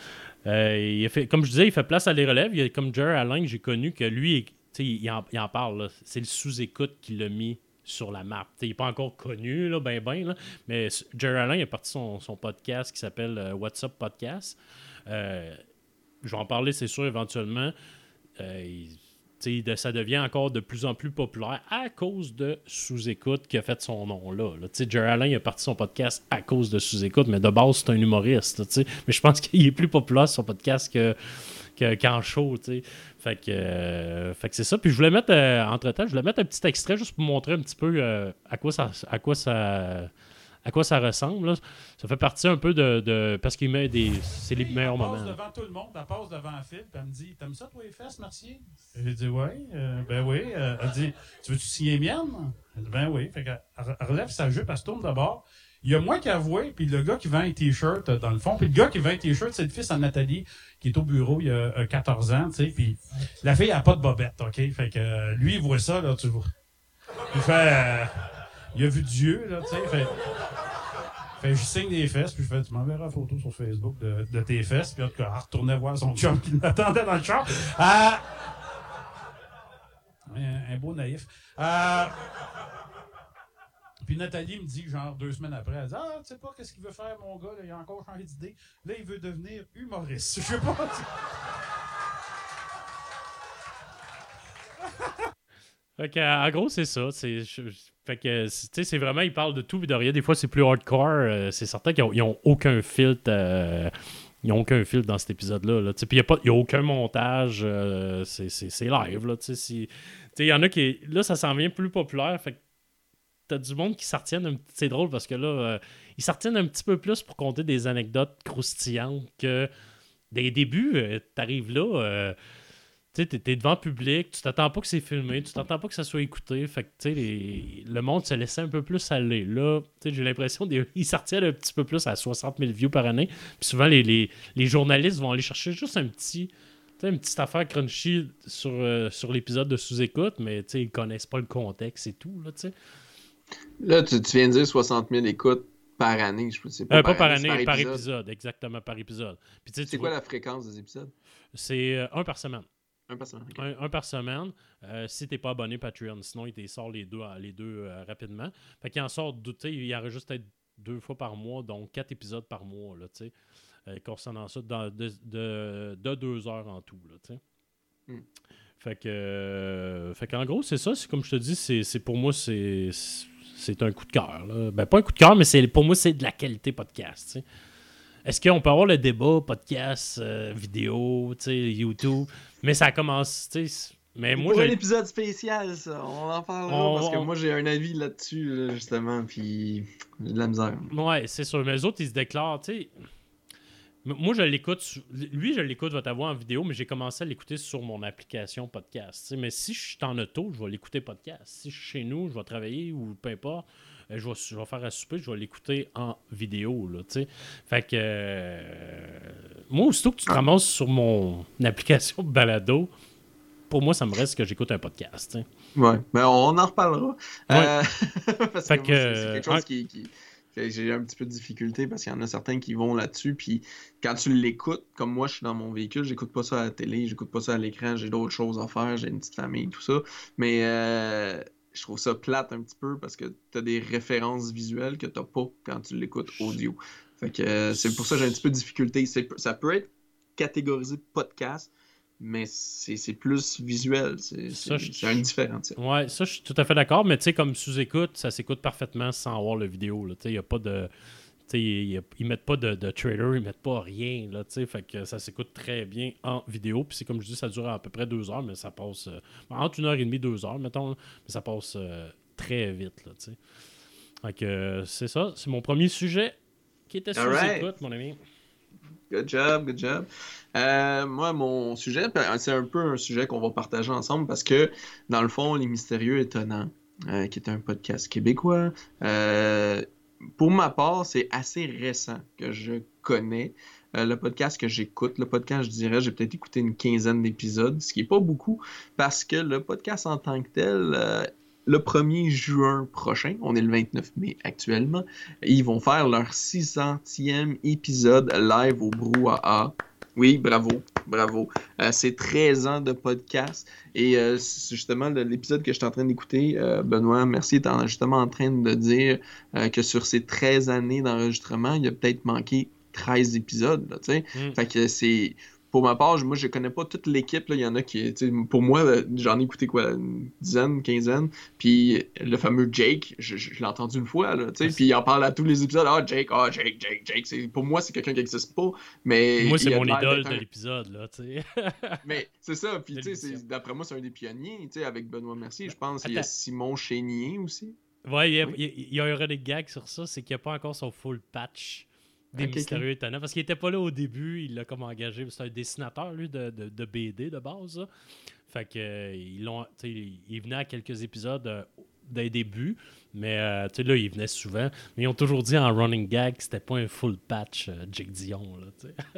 Euh, fait, comme je disais, il fait place à les relèves. Comme Jerry Alain que j'ai connu, que lui, il en, parle. C'est le sous-écoute qui l'a mis sur la map. il n'est pas encore connu, ben ben, mais Jerry Alain a parti son, podcast qui s'appelle euh, What's Up Podcast. je vais en parler, c'est sûr, éventuellement. Il, ça devient encore de plus en plus populaire à cause de Sous-Écoute qui a fait son nom là. Jerry Allen a parti son podcast à cause de Sous-Écoute, mais de base, c'est un humoriste. Mais je pense qu'il est plus populaire son podcast que qu'en show, Fait que, euh, fait que c'est ça. Puis je voulais mettre, euh, entre-temps, je voulais mettre un petit extrait juste pour montrer un petit peu euh, à quoi ça, à quoi ça, à quoi ça ressemble. Ça fait partie un peu de. parce qu'il met des. C'est les meilleurs moments. Elle passe devant tout le monde, elle passe devant la file, puis elle me dit T'aimes ça, toi, les fesses, Mercier J'ai dit Oui. Euh, ben oui. Euh, elle dit Tu veux-tu signer mienne? Elle dit Ben oui. Fait qu'elle elle relève sa jupe, elle se tourne d'abord. Il y a moi qui avoué, puis le gars qui vend un t-shirt euh, dans le fond. Puis le gars qui vend un t-shirt, c'est le fils à Nathalie, qui est au bureau il y a 14 ans, tu sais. Puis la fille a pas de bobette, OK? Fait que lui, il voit ça, là, tu vois. Il fait il a vu Dieu, là, tu sais. Fait, fait je signe des fesses, puis je fais, tu m'enverras une photo sur Facebook de, tes fesses, puis elle retournait voir son chum qui m'attendait dans le char. Ah! Un, beau naïf. Ah! Puis Nathalie me dit, genre, deux semaines après, elle dit Ah, tu sais pas qu'est-ce qu'il veut faire, mon gars, il a encore changé d'idée. Là, il veut devenir humoriste. Je sais pas. Fait que, en gros, c'est ça. C'est, fait que, c'est vraiment, ils parlent de tout et de rien. Des fois, c'est plus hardcore. Euh, c'est certain qu'ils n'ont aucun filtre. Euh, ils n'ont aucun filtre dans cet épisode-là. Là. Puis il n'y a, a, aucun montage. Euh, c'est live. Là, il y en a qui. Là, ça s'en vient plus populaire. Fait que t'as du monde qui s'artienne. C'est drôle parce que là, ils s'artiennent un petit peu plus pour compter des anecdotes croustillantes que des débuts. T'arrives là tu sais, t'es devant le public, tu t'attends pas que c'est filmé, tu t'attends pas que ça soit écouté. Fait que, tu sais, le monde se laissait un peu plus aller. Là, tu sais, j'ai l'impression qu'ils sortaient un petit peu plus à 60 000 views par année. Puis souvent, les, les, les, journalistes vont aller chercher juste un petit, une petite affaire crunchy sur, euh, sur l'épisode de sous-écoute, mais, ils connaissent pas le contexte et tout, là. Là, tu, viens de dire 60 000 écoutes par année, je sais pas. Euh, pas par, année, par épisode. exactement, par épisode. C'est quoi la fréquence des épisodes? C'est euh, un par semaine. Un par semaine. Un, par semaine. Euh, si t'es pas abonné Patreon, sinon il te sort les deux, les deux euh, rapidement. Fait qu'il en sort, il enregistre peut-être deux fois par mois, donc quatre épisodes par mois, là, tu sais. Euh, concernant ça, de, de, deux heures en tout, là, tu sais. Hmm. Fait que, fait qu'en gros, c'est ça. C'est comme je te dis, c'est, pour moi, c'est, c'est un coup de cœur. Ben, pas un coup de cœur, mais c'est, pour moi, c'est de la qualité podcast, tu sais. Est-ce qu'on peut avoir le débat, podcast, euh, vidéo, YouTube? Mais ça commence, tu sais. Mais moi, Pour un épisode spécial, ça. On en parlera parce que moi, j'ai un avis là-dessus, justement, puis de la misère. Ouais, c'est sûr. Mais les autres, ils se déclarent, tu sais. Moi, je l'écoute. Lui, je l'écoute, votre voix en vidéo, mais j'ai commencé à l'écouter sur mon application podcast. Mais si je suis en auto, je vais l'écouter podcast. Si je suis chez nous, je vais travailler ou peu importe, ben, je, vais, faire un souper, je vais l'écouter en vidéo. Là, fait que euh, moi, aussitôt que tu te ramasses sur mon application balado, pour moi, ça me reste que j'écoute un podcast. Ouais, mais ben, on en reparlera. Euh, parce que, c'est quelque chose qui, j'ai un petit peu de difficulté parce qu'il y en a certains qui vont là-dessus. Puis quand tu l'écoutes, comme moi, je suis dans mon véhicule, j'écoute pas ça à la télé, j'écoute pas ça à l'écran, j'ai d'autres choses à faire, j'ai une petite famille, tout ça. Mais euh, je trouve ça plate un petit peu parce que tu as des références visuelles que tu pas quand tu l'écoutes audio. Fait que euh, c'est pour ça que j'ai un petit peu de difficulté. Ça peut être catégorisé podcast, mais c'est plus visuel. C'est un différent. Ouais, ça, je suis tout à fait d'accord, mais tu sais, comme sous-écoute, ça s'écoute parfaitement sans avoir le vidéo. Il n'y a pas de. Ils, ils mettent pas de, de, trailer, ils mettent pas rien. Là, fait que ça s'écoute très bien en vidéo. Puis c'est comme je dis, ça dure à peu près deux heures, mais ça passe euh, entre une heure et demie, deux heures, mettons. mais ça passe euh, très vite. Là, fait que euh, c'est ça. C'est mon premier sujet qui était sous-écoute, mon ami. Good job, good job. Euh, moi, mon sujet, ben, c'est un peu un sujet qu'on va partager ensemble parce que, dans le fond, Les Mystérieux Étonnants, euh, qui est un podcast québécois, euh, pour ma part, c'est assez récent que je connais. le podcast que j'écoute, le podcast, je dirais, j'ai peut-être écouté une quinzaine d'épisodes, ce qui n'est pas beaucoup, parce que le podcast en tant que tel le 1er juin prochain, on est le 29 mai actuellement, ils vont faire leur 600e épisode live au Brouhaha. Oui, bravo, bravo. Euh, c'est 13 ans de podcast. Et euh, justement, l'épisode que je suis en train d'écouter, euh, Benoît Merci est justement en train de dire que sur ces 13 années d'enregistrement, il a peut-être manqué 13 épisodes. Là, mm. Fait que c'est pour ma part, moi, je connais pas toute l'équipe. Il y en a qui. Pour moi, j'en ai écouté quoi, une dizaine, quinzaine. Puis le fameux Jake, je, l'ai entendu une fois. Là, puis il en parle à tous les épisodes. Ah, Jake, ah, Jake, Jake, Jake. Pour moi, c'est quelqu'un qui n'existe pas. Mais moi, c'est mon idole de l'épisode. là, mais c'est ça. Puis d'après moi, c'est un des pionniers avec Benoît Mercier. Je pense qu'il y a Simon Chénier aussi. Ouais, il y, a, il y, aura des gags sur ça. C'est qu'il n'y a pas encore son full patch des mystérieux étonnants. Parce qu'il était pas là au début, il l'a comme engagé. C'est un dessinateur, lui, de, de, BD de base. Fait que euh, ils l'ont. Il venait à quelques épisodes euh, des débuts, mais euh, tu sais, là, ils venaient souvent. Mais ils ont toujours dit en running gag que c'était pas un full patch euh, Jake Dion.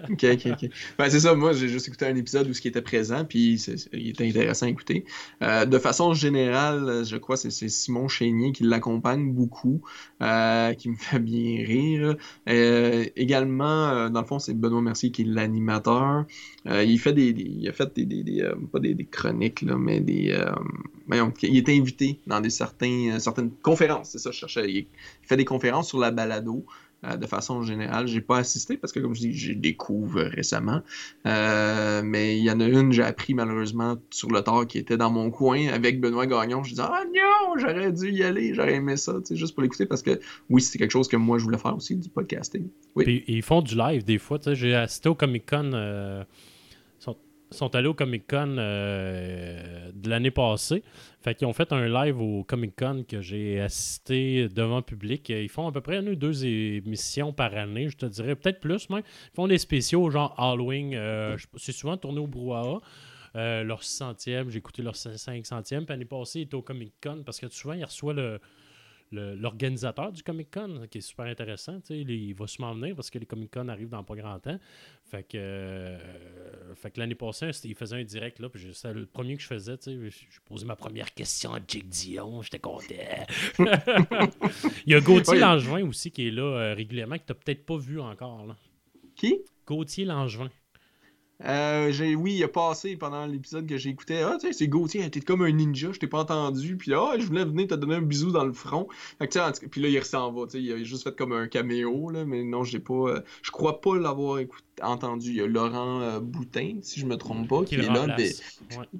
Ok, ok, ok. Ben, c'est ça, moi, j'ai juste écouté un épisode où ce qui était présent, puis il était intéressant à écouter. Euh, de façon générale, je crois que c'est Simon Chénier qui l'accompagne beaucoup, qui me fait bien rire. également, dans le fond, c'est Benoît Mercier qui est l'animateur. il fait des, Il a fait des. des, pas des, chroniques, là, mais des. il était invité dans des certains, certaines conférences c'est ça, je cherchais. Il fait des conférences sur la balado. Euh, de façon générale, j'ai pas assisté parce que, comme je dis, j'ai découvert récemment. Euh, mais il y en a une, j'ai appris malheureusement sur le tard qui était dans mon coin avec Benoît Gagnon. Je disais, ah non, j'aurais dû y aller, j'aurais aimé ça, juste pour l'écouter parce que oui, c'est quelque chose que moi je voulais faire aussi, du podcasting. Oui. ils font du live des fois. J'ai assisté au Comic Con. Euh, sont allés au Comic Con euh, de l'année passée. Fait qu'ils ont fait un live au Comic Con que j'ai assisté devant public. Ils font à peu près deux émissions par année, je te dirais, peut-être plus même. Ils font des spéciaux genre Halloween. Euh, c'est souvent tourné au brouhaha. Euh, leur 600e, j'ai écouté leur 500e. Puis l'année passée, ils étaient au Comic Con parce que souvent, ils reçoivent le, l'organisateur du Comic Con, qui est super intéressant. Il, il, va sûrement venir parce que les Comic Con arrivent dans pas grand temps. Fait que, euh, fait que l'année passée, il faisait un direct là, puis c'est le premier que je faisais. J'ai posé ma première question à Jake Dion, j'étais content. il y a Gauthier Langevin aussi qui est là euh, régulièrement, que tu n'as peut-être pas vu encore. Là. Qui? Gauthier Langevin. Euh, oui, il a passé pendant l'épisode que écouté. Ah, tu sais, c'est Gauthier, t'es comme un ninja, je t'ai pas entendu. Puis ah, je voulais venir te donner un bisou dans le front. Puis là, il s'en va. Tu sais, il a juste fait comme un caméo, là, mais non, j'ai pas. Euh, je crois pas l'avoir écouté entendu. Il y a Laurent euh, Boutin, si je me trompe pas, qui, est là,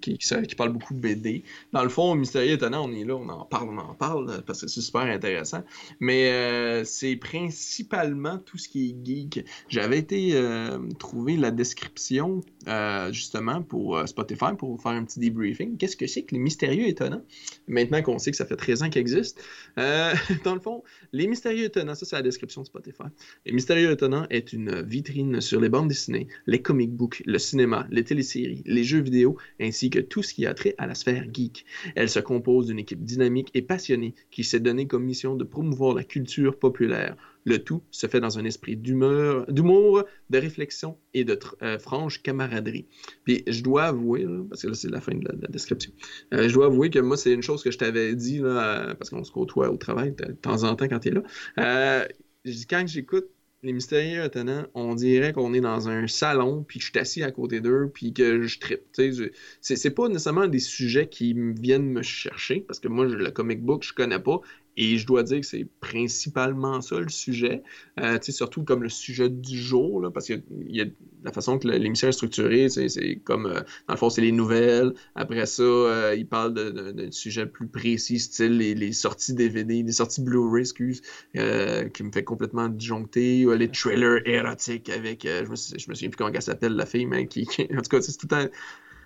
qui, qui, parle beaucoup de BD. Dans le fond, Mystérieux Étonnant, on est là, on en parle, on en parle, parce que c'est super intéressant. Mais euh, c'est principalement tout ce qui est geek. J'avais été euh, trouver la description euh, justement, pour euh, Spotify, pour faire un petit debriefing. Qu'est-ce que c'est que les mystérieux étonnants? Maintenant qu'on sait que ça fait 13 ans qu'ils existent. dans le fond, les mystérieux étonnants, ça c'est la description de Spotify. Les mystérieux étonnants est une vitrine sur les bandes dessinées, les comic books, le cinéma, les téléséries, les jeux vidéo, ainsi que tout ce qui a trait à la sphère geek. Elle se compose d'une équipe dynamique et passionnée qui s'est donnée comme mission de promouvoir la culture populaire le tout se fait dans un esprit d'humour, de réflexion et de euh, franche camaraderie. Puis je dois avouer, parce que là c'est la fin de la, description, euh, je dois avouer que moi c'est une chose que je t'avais dit, là, parce qu'on se côtoie au travail de temps en temps quand tu es là. Euh, quand j'écoute les mystérieux étonnants, on dirait qu'on est dans un salon, puis je suis assis à côté d'eux, puis que je trippe. C'est pas nécessairement des sujets qui viennent me chercher, parce que moi, le comic book, je connais pas, et je dois dire que c'est principalement ça le sujet, euh, surtout comme le sujet du jour, là, parce que y a la façon que l'émission est structurée, c'est comme, euh, dans le fond, c'est les nouvelles. Après ça, euh, il parle d'un sujet plus précis, style les, sorties DVD, les sorties Blu-ray, excuse, euh, qui me fait complètement disjoncter, les trailers érotiques avec, je, me, je me souviens plus comment elle s'appelle, la fille, mais qui, en tout cas, c'est tout un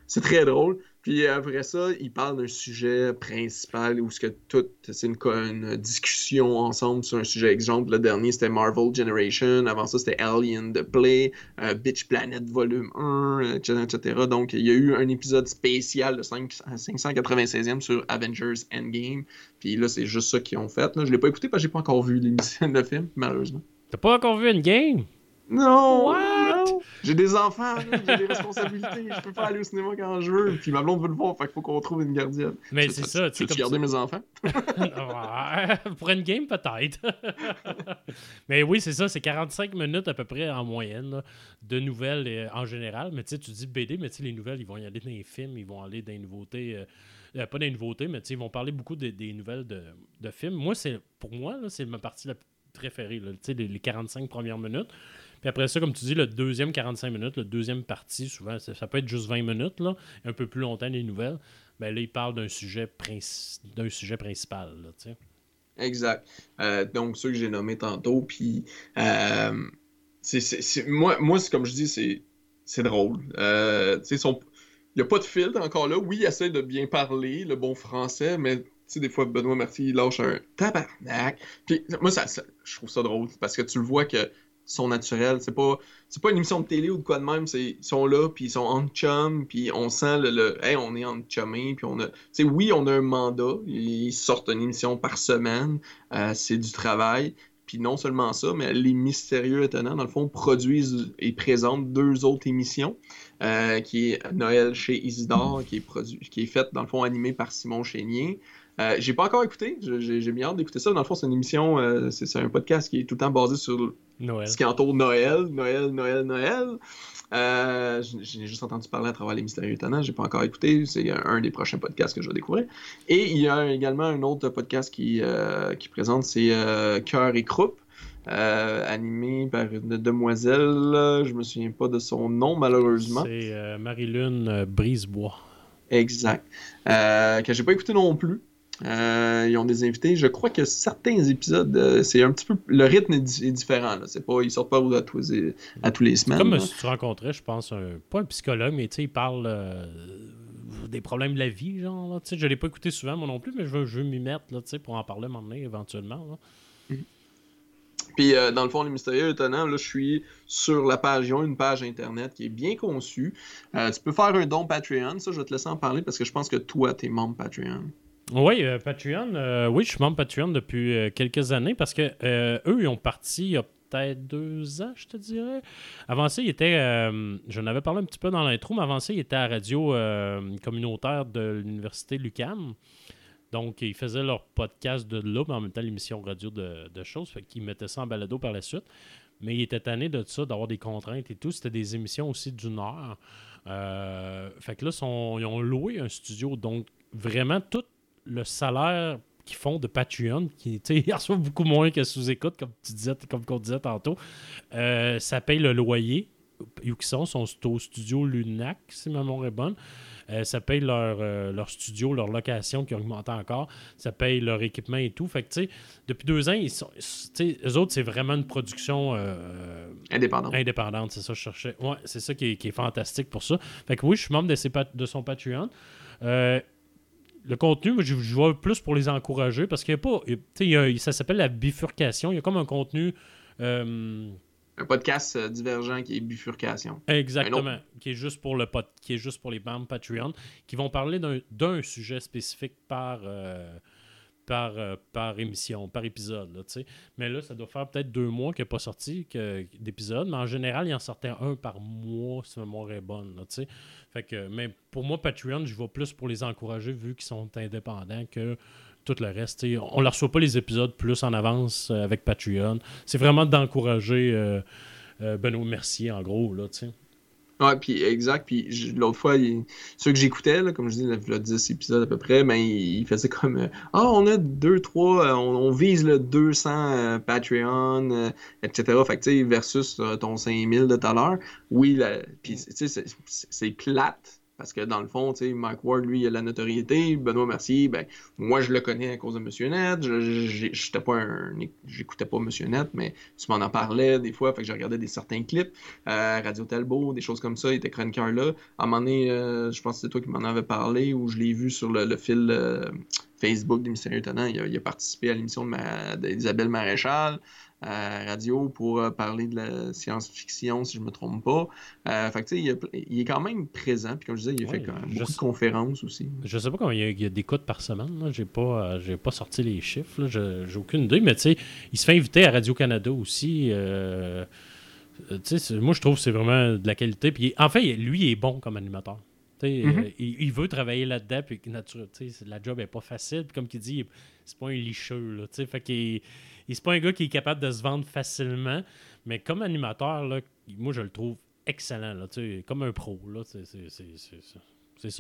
c'est très drôle. Puis après ça, il parle d'un sujet principal où ce que tout, c'est une, discussion ensemble sur un sujet. Exemple, le dernier c'était Marvel Generation. Avant ça, c'était Alien The Play, euh, Bitch Planet Volume 1, etc., Donc, il y a eu un épisode spécial de 5, 596e sur Avengers Endgame. Puis là, c'est juste ça qu'ils ont fait. Là. Je l'ai pas écouté parce que j'ai pas encore vu l'émission de film, malheureusement. T'as pas encore vu Endgame? Non! J'ai des enfants, j'ai des responsabilités, je peux pas aller au cinéma quand je veux. Puis ma blonde veut le voir, fait qu'il faut qu'on trouve une gardienne. Mais c'est ça, tu sais. garder mes enfants? Pour une game, peut-être. mais oui, c'est ça, c'est 45 minutes à peu près en moyenne de nouvelles euh, en général. Mais tu sais, tu dis BD, mais tu sais, les nouvelles, ils vont y aller dans les films, ils vont aller dans les nouveautés. Euh, euh, pas les nouveautés, mais ils vont parler beaucoup des nouvelles de, de films. Moi, c'est pour moi, c'est ma partie la préférée, les, les 45 premières minutes. Puis après ça, comme tu dis, le deuxième 45 minutes, le deuxième partie, souvent, ça, peut être juste 20 minutes, là, un peu plus longtemps les nouvelles. Ben là, il parle d'un sujet, sujet principal. Là, exact. Euh, donc, ceux que j'ai nommés tantôt, puis euh, c'est, moi, moi comme je dis, c'est, c'est drôle. Euh. Il n'y a pas de filtre encore là. Oui, il essaie de bien parler, le bon français, mais sais, des fois, Benoît Marty, il lâche un tabarnak. Puis moi, ça, je trouve ça drôle parce que tu le vois que sont naturels. C'est pas, c'est pas une émission de télé ou de quoi de même. C'est, ils sont là, puis ils sont en chum, puis on sent le, hey, on est en chumé, puis on a, tu oui, on a un mandat. Ils sortent une émission par semaine. Euh, c'est du travail. Puis non seulement ça, mais les mystérieux étonnants, dans le fond, produisent et présentent deux autres émissions, euh, qui est Noël chez Isidore, qui est produit, qui est faite, dans le fond, animée par Simon Chénier. Euh, j'ai pas encore écouté, j'ai bien hâte d'écouter ça. Dans le fond, c'est une émission, euh, c'est un podcast qui est tout le temps basé sur ce qui entoure Noël, Noël, Noël, Noël. Euh, j'ai juste entendu parler à travers les mystérieux étonnants, j'ai pas encore écouté, c'est un des prochains podcasts que je vais découvrir. Et il y a également un autre podcast qui, qui présente, c'est Cœur et Croupe. animé par une demoiselle, je me souviens pas de son nom malheureusement. C'est Marie-Lune Brisebois. Exact. que j'ai pas écouté non plus. Euh, ils ont des invités. Je crois que certains épisodes, euh, c'est un petit peu. Le rythme est, différent. Là. C'est pas, ils sortent pas à tous, à tous les semaines. Comme si tu rencontrais, je pense, un, pas un psychologue, mais il parle euh, des problèmes de la vie, genre. Là, je l'ai pas écouté souvent, moi non plus, mais je veux, je m'y mettre là, pour en parler un éventuellement. Mm-hmm. Puis, dans le fond, les mystérieux étonnants, là, je suis sur la page, ils ont une page internet qui est bien conçue. tu peux faire un don Patreon, ça, je vais te laisser en parler parce que je pense que toi, tu es membre Patreon. Oui, euh, Patreon. Euh, oui, je suis membre Patreon depuis euh, quelques années parce que eux, ils ont parti il y a peut-être deux ans, je te dirais. Avant ça, ils étaient. J'en avais parlé un petit peu dans l'intro, mais avant ça, ils étaient à la radio communautaire de l'université Lucam. Donc, ils faisaient leur podcast de là, mais en même temps, l'émission radio de, de choses. Fait qu'ils mettaient ça en balado par la suite. Mais ils étaient tannés de ça, d'avoir des contraintes et tout. C'était des émissions aussi d'une heure. fait que là, ils ont loué un studio. Donc, vraiment, tout le salaire qu'ils font de Patreon, qui ils reçoivent beaucoup moins que sous-écoute, comme tu disais, comme on disait tantôt, euh, ça paye le loyer. Où sont, sont au studio Lunac, si ma mémoire est bonne. Euh, ça paye leur, euh, leur studio, leur location qui augmente encore. Ça paye leur équipement et tout. Fait que, tu sais, depuis deux ans, ils sont, eux autres, c'est vraiment une production indépendante. Indépendante, c'est ça que je cherchais. Ouais, c'est ça qui est, qui est, fantastique pour ça. Fait que oui, je suis membre de, ses, de son Patreon le contenu, moi, je, vois plus pour les encourager parce qu'il n'y a pas. Il y a, ça s'appelle la bifurcation. Il y a comme un contenu. Euh, un podcast euh, divergent qui est bifurcation. Exactement. Qui est juste pour le qui est juste pour les membres Patreon, qui vont parler d'un sujet spécifique par. Euh, par, émission, par épisode. Là, mais là, ça doit faire peut-être deux mois qu'il n'est pas sorti d'épisode. Mais en général, il en sortait un par mois, si ma mémoire est bonne. Fait que, mais pour moi, Patreon, je vais plus pour les encourager vu qu'ils sont indépendants que tout le reste. On ne leur reçoit pas les épisodes plus en avance euh, avec Patreon. C'est vraiment d'encourager euh, Benoît Mercier, en gros. Là. Ouais, puis exact. Puis l'autre fois, ceux que j'écoutais, comme je dis, il y a 10 épisodes à peu près, ben, il, faisait comme Ah, oh, on a 2, 3, on, vise le 200 Patreon, etc. Fait que tu sais, versus ton 5000 de tout à l'heure. Oui, puis tu sais, c'est plate parce que dans le fond, tu sais, Mike Ward, lui, il a la notoriété. Benoît Mercier, ben, moi, je le connais à cause de Monsieur Net. Je pas un, j'écoutais pas Monsieur Net, mais tu m'en en parlais des fois. Fait que je regardais des certains clips. Euh, Radio Talbot, des choses comme ça. Il était chroniqueur là. À un moment donné, euh, je pense que c'est toi qui m'en avais parlé, ou je l'ai vu sur le, fil euh, Facebook des Mystérieux Étonnants. Il il a participé à l'émission d'Isabelle Maréchal radio pour euh, parler de la science-fiction, si je ne me trompe pas. Euh, fait que, il, il, est quand même présent. Puis comme je disais, il a fait quand même beaucoup de conférences aussi. Je sais pas combien il y a, des d'écoute par semaine. Je n'ai pas, euh, pas sorti les chiffres. J'ai aucune idée. Mais il se fait inviter à Radio-Canada aussi. moi, je trouve que c'est vraiment de la qualité. Puis, en fait, lui, il est bon comme animateur. Mm-hmm. il, veut travailler là-dedans, puis la job n'est pas facile. Puis comme il dit, c'est pas un licheux. Là, fait qu'il c'est pas un gars qui est capable de se vendre facilement, mais comme animateur, là, moi, je le trouve excellent. Là, comme un pro. Là, c'est, c'est ça.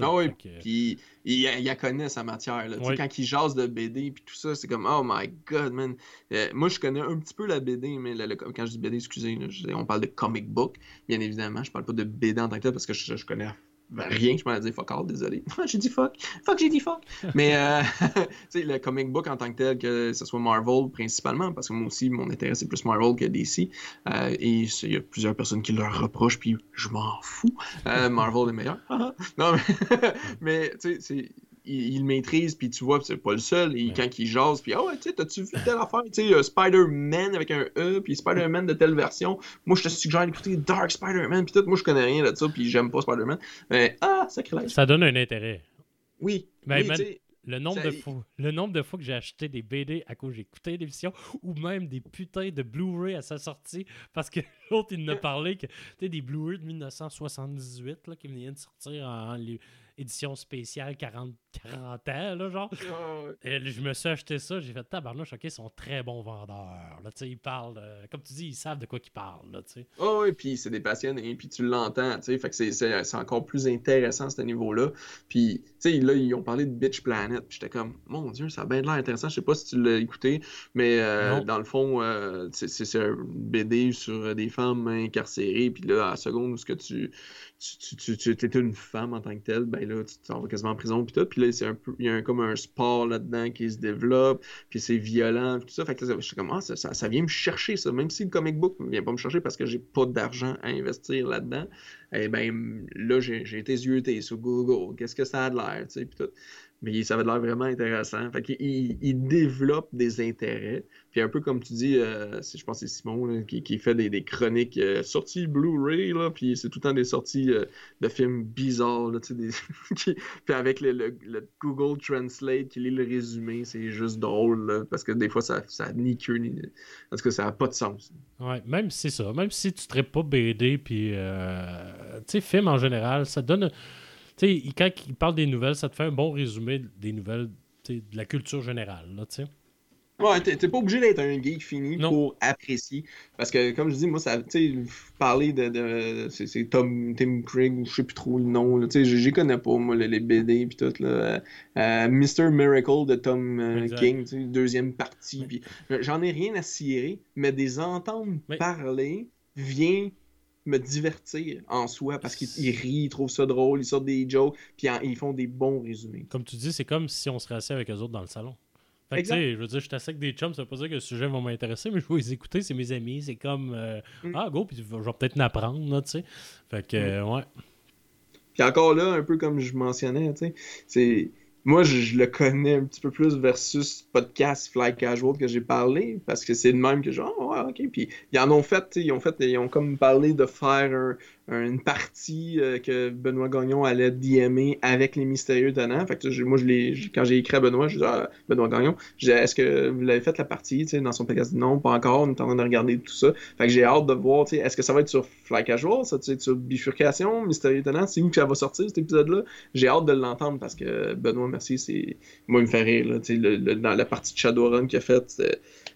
Ah oui, puis il, il, connaît sa matière. Là. Quand il jase de BD puis tout ça, c'est comme Oh my god, man. Euh, moi, je connais un petit peu la BD, mais quand je dis BD, excusez, on parle de comic book, bien évidemment. Je parle pas de BD en tant que tel parce que je, je connais ben, rien, je m'en dire fuck all, désolé. j'ai dit fuck. Fuck, j'ai dit fuck. Mais, euh, le comic book en tant que tel, que ce soit Marvel principalement, parce que moi aussi, mon intérêt, c'est plus Marvel que DC. Euh, et il y a plusieurs personnes qui leur reprochent, puis je m'en fous. Euh, Marvel est meilleur. non, mais, mais tu sais, il, maîtrise, puis tu vois, c'est pas le seul. Et quand il jase, puis ah ouais, tu sais, t'as-tu vu telle affaire, tu sais, Spider-Man avec un E, puis Spider-Man de telle version. Moi, je te suggère d'écouter Dark Spider-Man, puis tout. Moi, je connais rien de ça, puis j'aime pas Spider-Man. Mais ah, sacrilège. Ça donne un intérêt. Oui. Ben, le nombre, de fois, le nombre de fois que j'ai acheté des BD à cause j'ai écouté l'émission ou même des putains de Blu-ray à sa sortie parce que l'autre il ne parlait que des Blu-ray de 1978 là, qui venaient de sortir en, édition spéciale 40, 40 ans, là, genre. Et je me suis acheté ça, j'ai fait tabarnouche, ok, ils sont très bons vendeurs. Là, ils parlent, comme tu dis, ils savent de quoi ils parlent. Là, oh, et puis c'est des passionnés, puis tu l'entends, fait que c'est encore plus intéressant à ce niveau-là. Puis, tu sais, là, ils ont parlé de Bitch Planet, puis j'étais comme, mon Dieu, ça a bien l'air intéressant. Je sais pas si tu l'as écouté, mais euh, dans le fond, euh, c'est un BD sur des femmes incarcérées, puis là, à la seconde où ce que tu tu, tu, tu, étais une femme en tant que telle, ben là, tu t'en vas quasiment en prison, puis tout. Puis là, c'est un peu, il y a un, comme un sport là-dedans qui se développe, puis c'est violent, puis tout ça. Fait que je suis comme, ah, ça, ça, vient me chercher, ça. Même si le comic book ne vient pas me chercher parce que j'ai pas d'argent à investir là-dedans, eh ben là, j'ai été yeux sur Google. Qu'est-ce que ça a de l'air, tu sais, puis tout. Mais ça avait l'air vraiment intéressant. Fait il développe des intérêts. Puis un peu comme tu dis, euh, je pense que c'est Simon qui, fait des, chroniques euh, sorties Blu-ray, puis c'est tout le temps des sorties euh, de films bizarres. Là, des... puis avec le, Google Translate qui lit le résumé, c'est juste drôle. parce que des fois, ça, ça ni queue ni. Parce que ça n'a pas de sens. Ouais, même si c'est ça. Même si tu ne pas BD, puis. tu sais, film en général, ça donne sais, quand il parle des nouvelles, ça te fait un bon résumé des nouvelles de la culture générale. Là, sais. Ouais, t'es pas obligé d'être un geek fini pour apprécier. Parce que, comme je dis, moi, ça, tu parler de. de c'est Tom, Tim Craig ou je sais plus trop le nom. Tu sais, j'y connais pas, moi, les, BD puis tout. Là. Euh, Mr. Miracle de Tom euh, King, tu sais, deuxième partie. J'en ai rien à cirer, mais des entendre parler vient me divertir en soi parce qu'ils rient, ils trouvent ça drôle, ils sortent des jokes, puis ils font des bons résumés. Comme tu dis, c'est comme si on serait assis avec eux autres dans le salon. Fait que, je veux dire, je suis assis avec des chums, ça veut pas dire que le sujet va m'intéresser, mais je vais les écouter, c'est mes amis, c'est comme euh, mm. Ah, go, puis je vais peut-être m'apprendre, tu sais. Fait que, mm. ouais. Puis encore là, un peu comme je mentionnais, tu sais, c'est moi, je, le connais un petit peu plus versus podcast Fly Casual que j'ai parlé, parce que c'est le même que genre, oh, ouais, ok. Puis ils en ont fait, ils ont fait, ils ont comme parlé de faire un, une partie euh, que Benoît Gagnon allait DMer avec les mystérieux tenants. Fait que moi, je quand j'ai écrit à Benoît, je dis ah, Benoît Gagnon, est-ce que vous l'avez fait la partie dans son podcast? Non, pas encore, on est en train de regarder tout ça. Fait que j'ai hâte de voir, est-ce que ça va être sur Fly Casual, ça, sur Bifurcation, Mystérieux tenant, c'est où que ça va sortir cet épisode-là? J'ai hâte de l'entendre parce que Benoît, merci, c'est. Moi, il me fait rire, là, dans la partie de Shadowrun qu'il a faite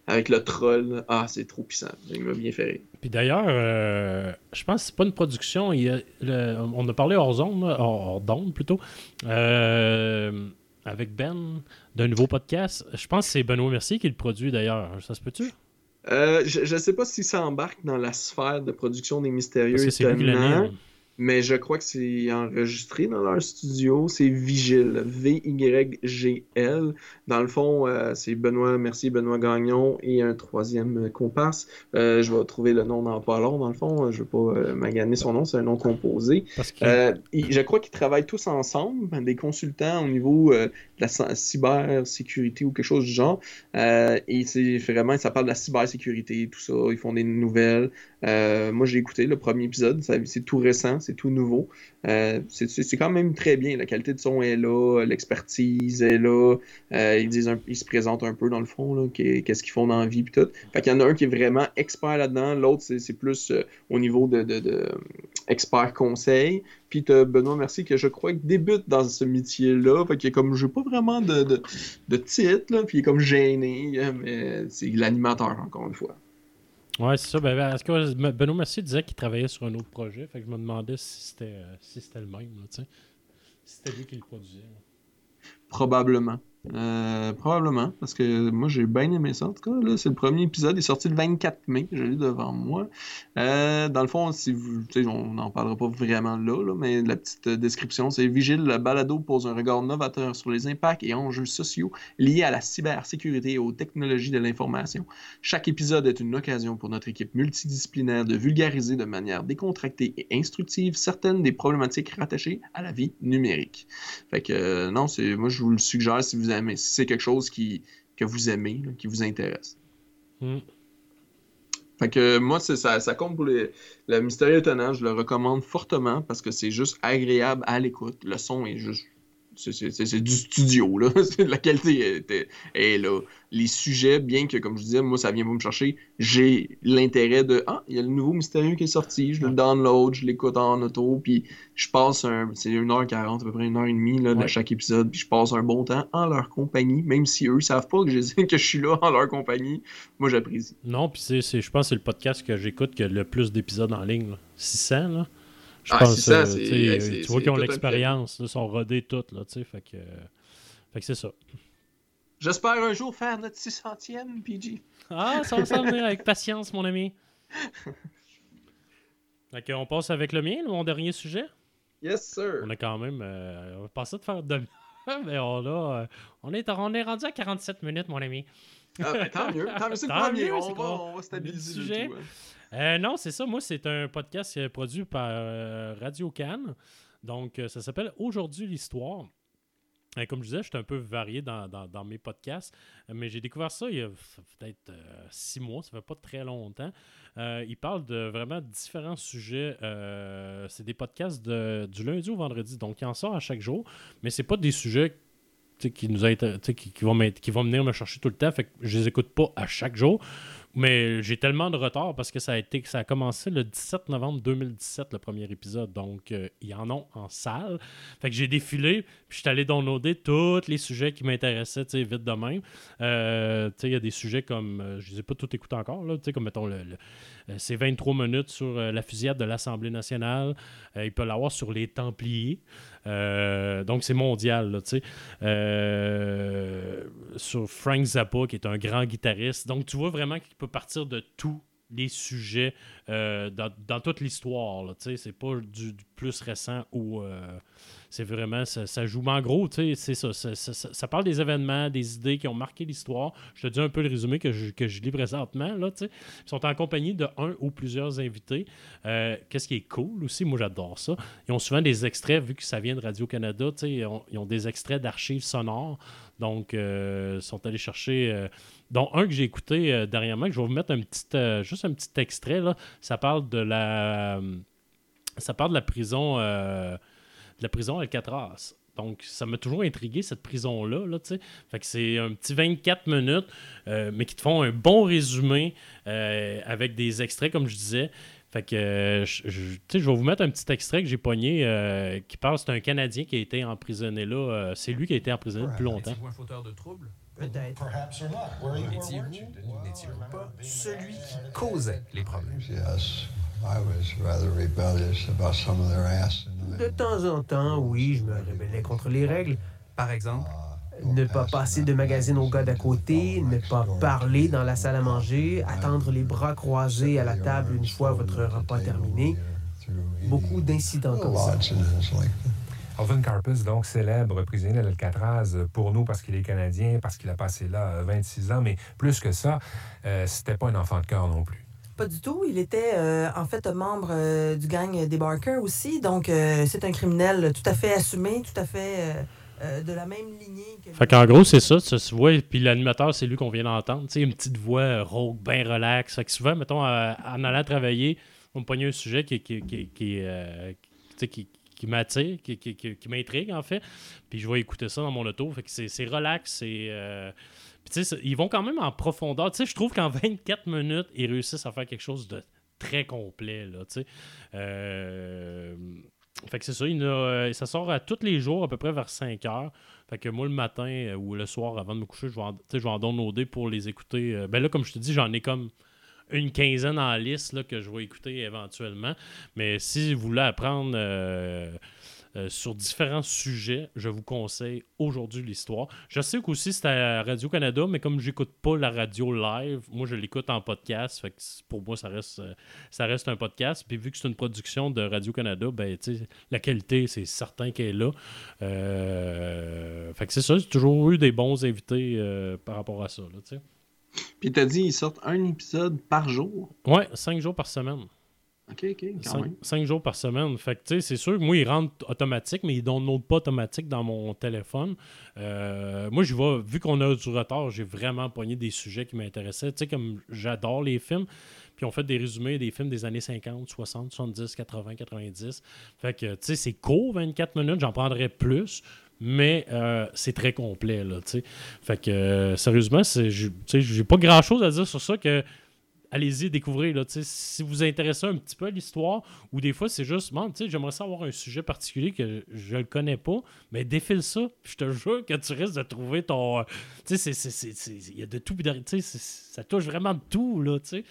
avec le troll. Ah, c'est trop puissant. Il m'a bien fait rire. Puis d'ailleurs, euh, je pense que c'est pas une production. on a parlé hors zone, hors, d'onde plutôt, euh, avec Ben d'un nouveau podcast. Je pense que c'est Benoît Mercier qui le produit d'ailleurs. Ça se peut-tu? Euh, je ne sais pas si ça embarque dans la sphère de production des mystérieux. Parce que c'est mais je crois que c'est enregistré dans leur studio. C'est Vigile, V-Y-G-L. Dans le fond, euh, c'est Benoît Mercier, Benoît Gagnon et un troisième comparse. Euh, je vais trouver le nom dans pas long, dans le fond. Je ne vais pas euh, maganer son nom, c'est un nom composé. je crois qu'ils travaillent tous ensemble, des consultants au niveau de la cybersécurité ou quelque chose du genre. et c'est vraiment, ça parle de la cybersécurité, tout ça. Ils font des nouvelles. Moi, j'ai écouté le premier épisode, c'est tout récent c'est tout nouveau. Euh, c'est quand même très bien. La qualité de son est là, l'expertise est là. Euh, ils, se présentent un peu dans le fond, qu'est-ce qu'ils font dans la vie, puis tout. Fait qu'il y en a un qui est vraiment expert là-dedans, l'autre c'est plus euh, au niveau de, expert conseil. Puis Benoît Merci que je crois débute dans ce métier-là. Fait qu'il est comme, j'ai pas vraiment de, titre, puis il est comme gêné, mais c'est l'animateur encore une fois. Ouais, c'est ça. Ben, ben est-ce que Benoît Mercier disait qu'il travaillait sur un autre projet? Fait que je me demandais si c'était euh, si le même, là, si c'était lui qui le produisait. Probablement. Euh, probablement, parce que moi j'ai bien aimé ça. En tout cas, c'est le premier épisode, il est sorti le 24 mai, je l'ai devant moi. Euh, dans le fond, si vous, on n'en parlera pas vraiment là, mais la petite description, c'est Vigile, le balado pose un regard novateur sur les impacts et enjeux sociaux liés à la cybersécurité et aux technologies de l'information. Chaque épisode est une occasion pour notre équipe multidisciplinaire de vulgariser de manière décontractée et instructive certaines des problématiques rattachées à la vie numérique. Fait que euh, non, c'est moi je vous le suggère si vous mais si c'est quelque chose qui, que vous aimez, qui vous intéresse. Hmm. Fait que moi, ça, ça compte pour le mystérieux étonnant. Je le recommande fortement parce que c'est juste agréable à l'écoute. Le son est juste c'est du studio, là. la qualité est, là. Les sujets, bien que, comme je disais, moi, ça vient pas me chercher, j'ai l'intérêt de Ah, il y a le nouveau mystérieux qui est sorti, je le download, je l'écoute en auto, puis je passe un. C'est 1h40, à peu près 1h30 là, de chaque épisode, puis je passe un bon temps en leur compagnie, même si eux savent pas que je, que je suis là en leur compagnie. Moi, j'apprécie. Non, puis je pense que c'est le podcast que j'écoute qui a le plus d'épisodes en ligne. 600, là. Je ah, pense, ça, euh, tu vois qu'ils ont l'expérience, ils sont rodés toutes, là, tu sais, fait que, fait que c'est ça. J'espère un jour faire notre 600e, PG. Ah, ça va s'en venir avec patience, mon ami. Fait on passe avec le mien, mon dernier sujet. Yes, sir. On a quand même. Euh, on va passer de faire demi mais on a. Euh, on, est, on est rendu à 47 minutes, mon ami. Ah, ben, tant mieux. Tant mieux, c'est le premier. on, va, on va stabiliser le, sujet. Tout, euh, non, c'est ça. Moi, c'est un podcast euh, produit par euh, Radio Cannes. Donc, ça s'appelle Aujourd'hui l'histoire. comme je disais, je suis un peu varié dans, mes podcasts, mais j'ai découvert ça il y a peut-être six mois, ça fait pas très longtemps. il parle de vraiment différents sujets. c'est des podcasts du lundi au vendredi, donc il en sort à chaque jour, mais c'est pas des sujets qui nous qui, qui, vont qui vont venir me chercher tout le temps. Fait que je les écoute pas à chaque jour. Mais j'ai tellement de retard parce que ça a été ça a commencé le 17 novembre 2017, le premier épisode. Donc, euh, il y en a en salle. Fait que j'ai défilé, puis je suis allé downloader tous les sujets qui m'intéressaient, tu sais, vite de même. Euh, tu sais, il y a des sujets comme, euh, je ne les ai pas tous écoutés encore, là, tu sais, comme mettons, le, c'est 23 minutes sur la fusillade de l'Assemblée nationale. il peut l'avoir sur les Templiers. donc, c'est mondial, tu sais. sur Frank Zappa, qui est un grand guitariste. Donc, tu vois vraiment qu'il peut partir de tout les sujets euh, dans, toute l'histoire. C'est pas du, plus récent ou c'est vraiment, ça, joue. en gros, c'est ça ça, parle des événements, des idées qui ont marqué l'histoire. Je te dis un peu le résumé que je, que je lis présentement. Là, Ils sont en compagnie de un ou plusieurs invités. Qu'est-ce qui est cool aussi, moi j'adore ça. Ils ont souvent des extraits, vu que ça vient de Radio-Canada, ils ont, ils ont des extraits d'archives sonores. Donc, ils sont allés chercher dont un que j'ai écouté euh, dernièrement, que je vais vous mettre un petit, euh, juste un petit extrait. Là. Ça parle de la, ça parle de la prison, euh, la prison Alcatraz. Donc, ça m'a toujours intrigué, cette prison-là. Là, fait que c'est un petit 24 minutes, mais qui te font un bon résumé avec des extraits, comme je disais. Fait que, je, je, vais vous mettre un petit extrait que j'ai pogné qui parle. C'est un Canadien qui a été emprisonné là. c'est lui qui a été emprisonné depuis longtemps. un fauteur de? Peut-être. N'étiez-vous pas celui qui causait les problèmes? De temps en temps, oui, je me rébellais contre les règles. Par exemple? Ne pas passer de magazine au gars d'à côté, ne pas parler dans la salle à manger, attendre les bras croisés à la table une fois votre repas terminé. Beaucoup d'incidents comme ça. Alvin Karpus, donc célèbre prisonnier d'Alcatraz pour nous parce qu'il est canadien, parce qu'il a passé là 26 ans, mais plus que ça, euh, c'était pas un enfant de cœur non plus. Pas du tout. Il était euh, en fait membre euh, du gang des Barker aussi, donc c'est un criminel tout à fait assumé, tout à fait de la même lignée. Que fait qu'en gros, c'est ça, ça se voit. Puis l'animateur, c'est lui qu'on vient d'entendre. Tu sais, une petite voix rauque, bien relax. Fait que souvent, mettons, en allant travailler, on me pognait un sujet qui, qui, qui, qui, qui qui m'attire, qui, qui, m'intrigue en fait. Puis je vais écouter ça dans mon auto. Fait que c'est relax, c'est. Euh... Puis ils vont quand même en profondeur. Tu sais, je trouve qu'en 24 minutes, ils réussissent à faire quelque chose de très complet, là, tu sais. Euh... Fait que c'est ça, il a, ça sort à tous les jours, à peu près vers 5 heures. Fait que moi, le matin euh, ou le soir, avant de me coucher, je vais en, je vais en pour les écouter. Euh, ben là, comme je te dis, j'en ai comme une quinzaine en liste là, que je vais écouter éventuellement. Mais si vous voulez apprendre euh, euh, sur différents sujets, je vous conseille aujourd'hui l'histoire. Je sais qu'aussi c'est à Radio-Canada, mais comme j'écoute pas la radio live, moi je l'écoute en podcast. Fait que pour moi, ça reste, euh, ça reste un podcast. Puis vu que c'est une production de Radio-Canada, ben, la qualité, c'est certain qu'elle est là. fait que c'est ça, j'ai toujours eu des bons invités par rapport à ça. Là, puis t'as dit ils sortent un épisode par jour? Ouais, cinq jours par semaine. OK, OK, quand même. Cinq jours par semaine. Fait que, tu sais, c'est sûr que moi, ils rentrent automatique, mais ils donnent pas automatique dans mon téléphone. Euh, moi, je vois, vu qu'on a du retard, j'ai vraiment pogné des sujets qui m'intéressaient. Tu sais, comme j'adore les films, puis on fait des résumés des films des années 50, 60, 70, 80, 90. Fait que, tu sais, c'est court, 24 minutes, j'en prendrais plus mais euh, c'est très complet, là, tu Fait que, euh, sérieusement, j'ai pas grand-chose à dire sur ça que allez-y, découvrez, là, si vous intéressez un petit peu à l'histoire, ou des fois, c'est juste, bon, j'aimerais savoir un sujet particulier que je ne connais pas, mais défile ça, je te jure que tu risques de trouver ton... Euh, tu sais, il y a de tout, ça touche vraiment de tout, là, tu sais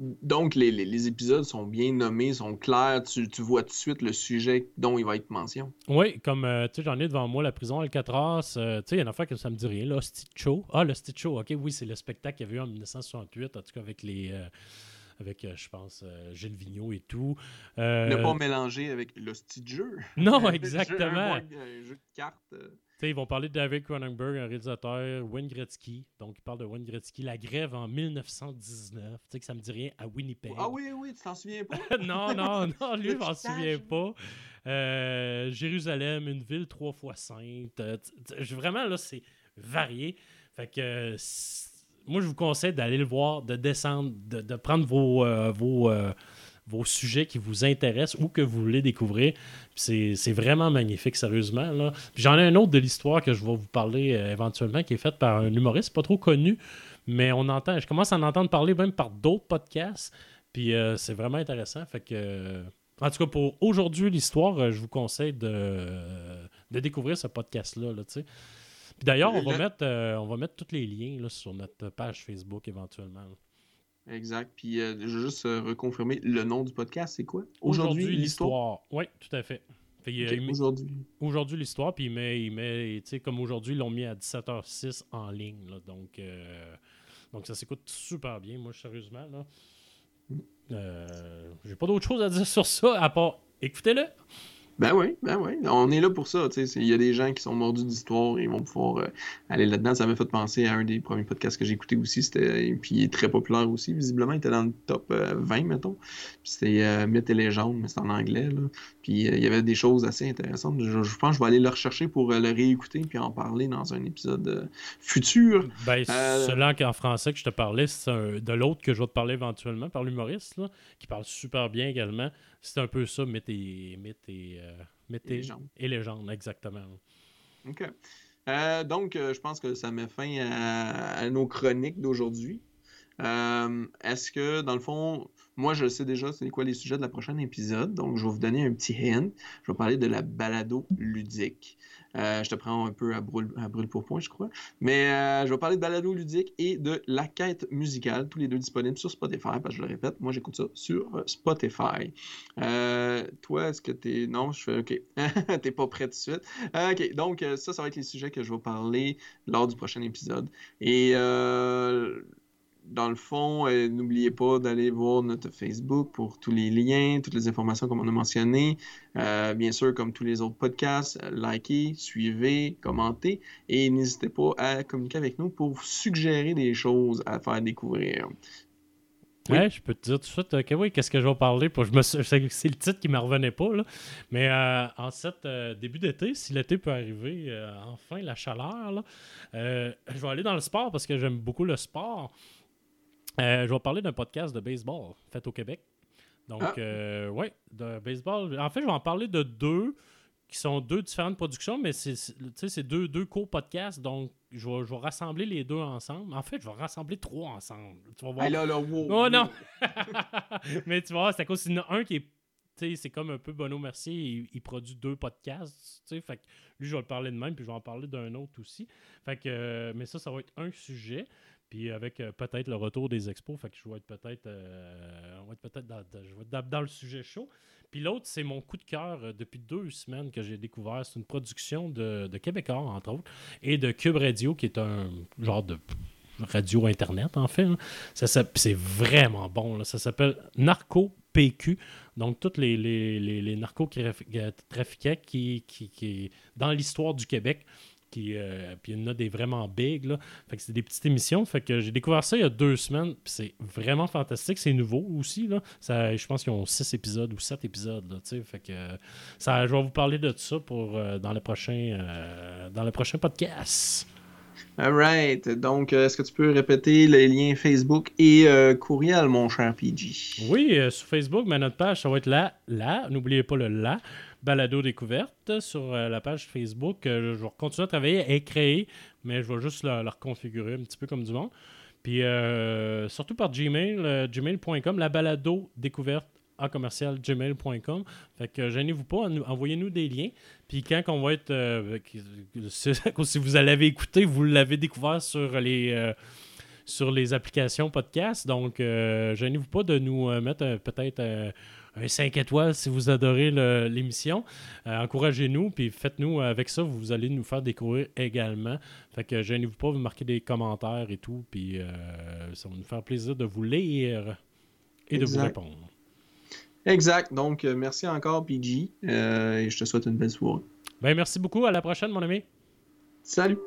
donc, les, épisodes sont bien nommés, sont clairs. Tu, vois tout de suite le sujet dont il va être mention. Oui, comme euh, tu sais, j'en ai devant moi la prison Alcatraz. Euh, tu sais, il y a une affaire que ça me dit rien. Là, Show. Ah, le Stitch Show. OK, oui, c'est le spectacle qu'il y avait eu en 1968, en tout cas avec les. Euh, avec, je pense, Gilles Vigneault et tout. Ne pas mélanger avec le jeu. Non, exactement. un, jeu de cartes ils vont parler de David Cronenberg, un réalisateur, Wayne Gretzky. Donc, ils parlent de Wayne Gretzky, la grève en 1919. Tu sais que ça me dit rien à Winnipeg. Ah oui, oui, tu t'en souviens pas? non, non, non, lui, je m'en souviens pas. Euh, Jérusalem, une ville trois fois sainte. Euh, vraiment, là, c'est varié. Fait que moi, je vous conseille d'aller le voir, de descendre, de, prendre vos, euh, vos vos sujets qui vous intéressent ou que vous voulez découvrir. C'est vraiment magnifique, sérieusement. J'en ai un autre de l'histoire que je vais vous parler euh, éventuellement, qui est faite par un humoriste pas trop connu, mais on entend, je commence à en entendre parler même par d'autres podcasts. Puis euh, c'est vraiment intéressant. Fait que. En tout cas, pour aujourd'hui, l'histoire, euh, je vous conseille de, de découvrir ce podcast-là. Là, puis d'ailleurs, on, va mettre, on va mettre tous les liens là, sur notre page Facebook éventuellement. Exact. Puis euh, je veux juste euh, reconfirmer le nom du podcast, c'est quoi? Aujourd'hui, l'histoire? Oui, tout à fait. aujourd'hui. Aujourd'hui, l'histoire, puis il met, il met tu sais, comme aujourd'hui, ils l'ont mis à 17h06 en ligne. donc, euh, donc, ça s'écoute super bien, moi, sérieusement. Là. Euh, J'ai pas d'autre chose à dire sur ça, à part écoutez-le. Ben oui, ben oui. On est là pour ça. Il y a des gens qui sont mordus d'histoire, ils vont pouvoir euh, aller là-dedans. Ça m'a fait penser à un des premiers podcasts que j'ai écouté aussi. C'était, et puis il est très populaire aussi. Visiblement, il était dans le top euh, 20, mettons. Puis c'était euh, Mythes et légendes, mais c'est en anglais. Là. Puis euh, il y avait des choses assez intéressantes. Je, je pense que je vais aller le rechercher pour euh, le réécouter puis en parler dans un épisode futur. Ben, celui-là en français que je te parlais, c'est un- de l'autre que je vais te parler éventuellement, par l'humoriste, là, qui parle super bien également. C'est un peu ça, mythes et, mythes et, euh, Et et- et exactement. OK. Euh, donc, euh, je pense que ça met fin à, à nos chroniques d'aujourd'hui. Est-ce que, dans le fond, moi, je sais déjà c'est quoi les sujets de la prochaine épisode, donc je vais vous donner un petit hint. Je vais parler de la balado ludique. Euh, je te prends un peu à brûle, à pour point, je crois. Mais euh, je vais parler de balado ludique et de la quête musicale, tous les deux disponibles sur Spotify, parce que je le répète, moi j'écoute ça sur euh, Spotify. Toi, est-ce que t'es. Non, je fais OK. T'es pas prêt tout de suite. OK, donc ça, ça va être les sujets que je vais parler lors du prochain épisode. Et dans le fond, euh, n'oubliez pas d'aller voir notre Facebook pour tous les liens, toutes les informations comme on a mentionné. Euh, bien sûr, comme tous les autres podcasts, euh, likez, suivez, commentez et n'hésitez pas à communiquer avec nous pour suggérer des choses à faire découvrir. Oui. Ouais, je peux te dire tout de suite, qu'est-ce que je vais parler pour c'est le titre qui ne me revenait pas là. Mais en euh, début d'été, si l'été peut arriver, enfin la chaleur je vais aller dans le sport parce que j'aime beaucoup le sport. Euh, je vais parler d'un podcast de baseball fait au Québec. Donc, Ah. euh, ouais, de baseball. En fait, je vais en parler de deux qui sont deux différentes productions, mais c'est deux, deux co-podcasts. Donc, je vais, je vais rassembler les deux ensemble. En fait, je vais rassembler trois ensemble. Tu vas voir. Hey, là, là, wow, Oh wow. non! Mais tu vois, c'est à cause qu'il y en a un qui est. C'est comme un peu Bono Mercier, il, il produit deux podcasts. Tu fait que lui, je vais le parler de même, puis je vais en parler d'un autre aussi. Fait que, euh, mais ça, ça va être un sujet. Puis avec euh, peut-être le retour des expos, fait que je vais être peut-être euh, peut-être dans, dans- le sujet chaud. Puis l'autre, c'est mon coup de cœur euh, depuis deux semaines que j'ai découvert. C'est une production de, de Québécois, entre autres, et de Cube Radio, qui est un genre de radio Internet, en fait. hein. Ça c'est vraiment bon. Ça s'appelle Narco PQ. Donc, tous les, les, les, les narcotrafiquants qui, qui, qui, dans l'histoire du Québec, qui, euh, puis il y en a des vraiment big. Là. Fait que c'est des petites émissions. Fait que j'ai découvert ça il y a deux semaines. Puis c'est vraiment fantastique. C'est nouveau aussi. Là. Ça, je pense qu'ils ont six épisodes ou sept épisodes. Là, tu sais. fait que, ça, je vais vous parler de ça pour, euh, dans, le prochain, euh, dans le prochain podcast. Alright. Donc, euh, est-ce que tu peux répéter les liens Facebook et euh, courriel, mon cher PG? Oui, euh, sur Facebook, mais notre page, ça va être là, là, n'oubliez pas le là, balado découverte. Sur euh, la page Facebook, euh, je vais continuer à travailler et créer, mais je vais juste le reconfigurer un petit peu comme du monde. Puis euh, surtout par Gmail, euh, gmail.com, la balado découverte en commercial gmail.com. Fait que euh, gênez-vous pas, nous- envoyez-nous des liens. Puis quand on va être. si vous l'avez écouté, vous l'avez découvert sur les. sur les applications podcast. Donc, gênez-vous pas de nous mettre peut-être un 5 étoiles si vous adorez l'émission. Euh, Encouragez-nous, puis faites-nous avec ça, vous allez nous faire découvrir également. Fait que gênez-vous pas, vous marquez des commentaires et tout, puis euh, ça va nous faire plaisir de vous lire et de vous répondre. Exact. Donc, euh, merci encore, PG. euh, et je te souhaite une belle soirée. Ben, merci beaucoup, à la prochaine, mon ami. Salut!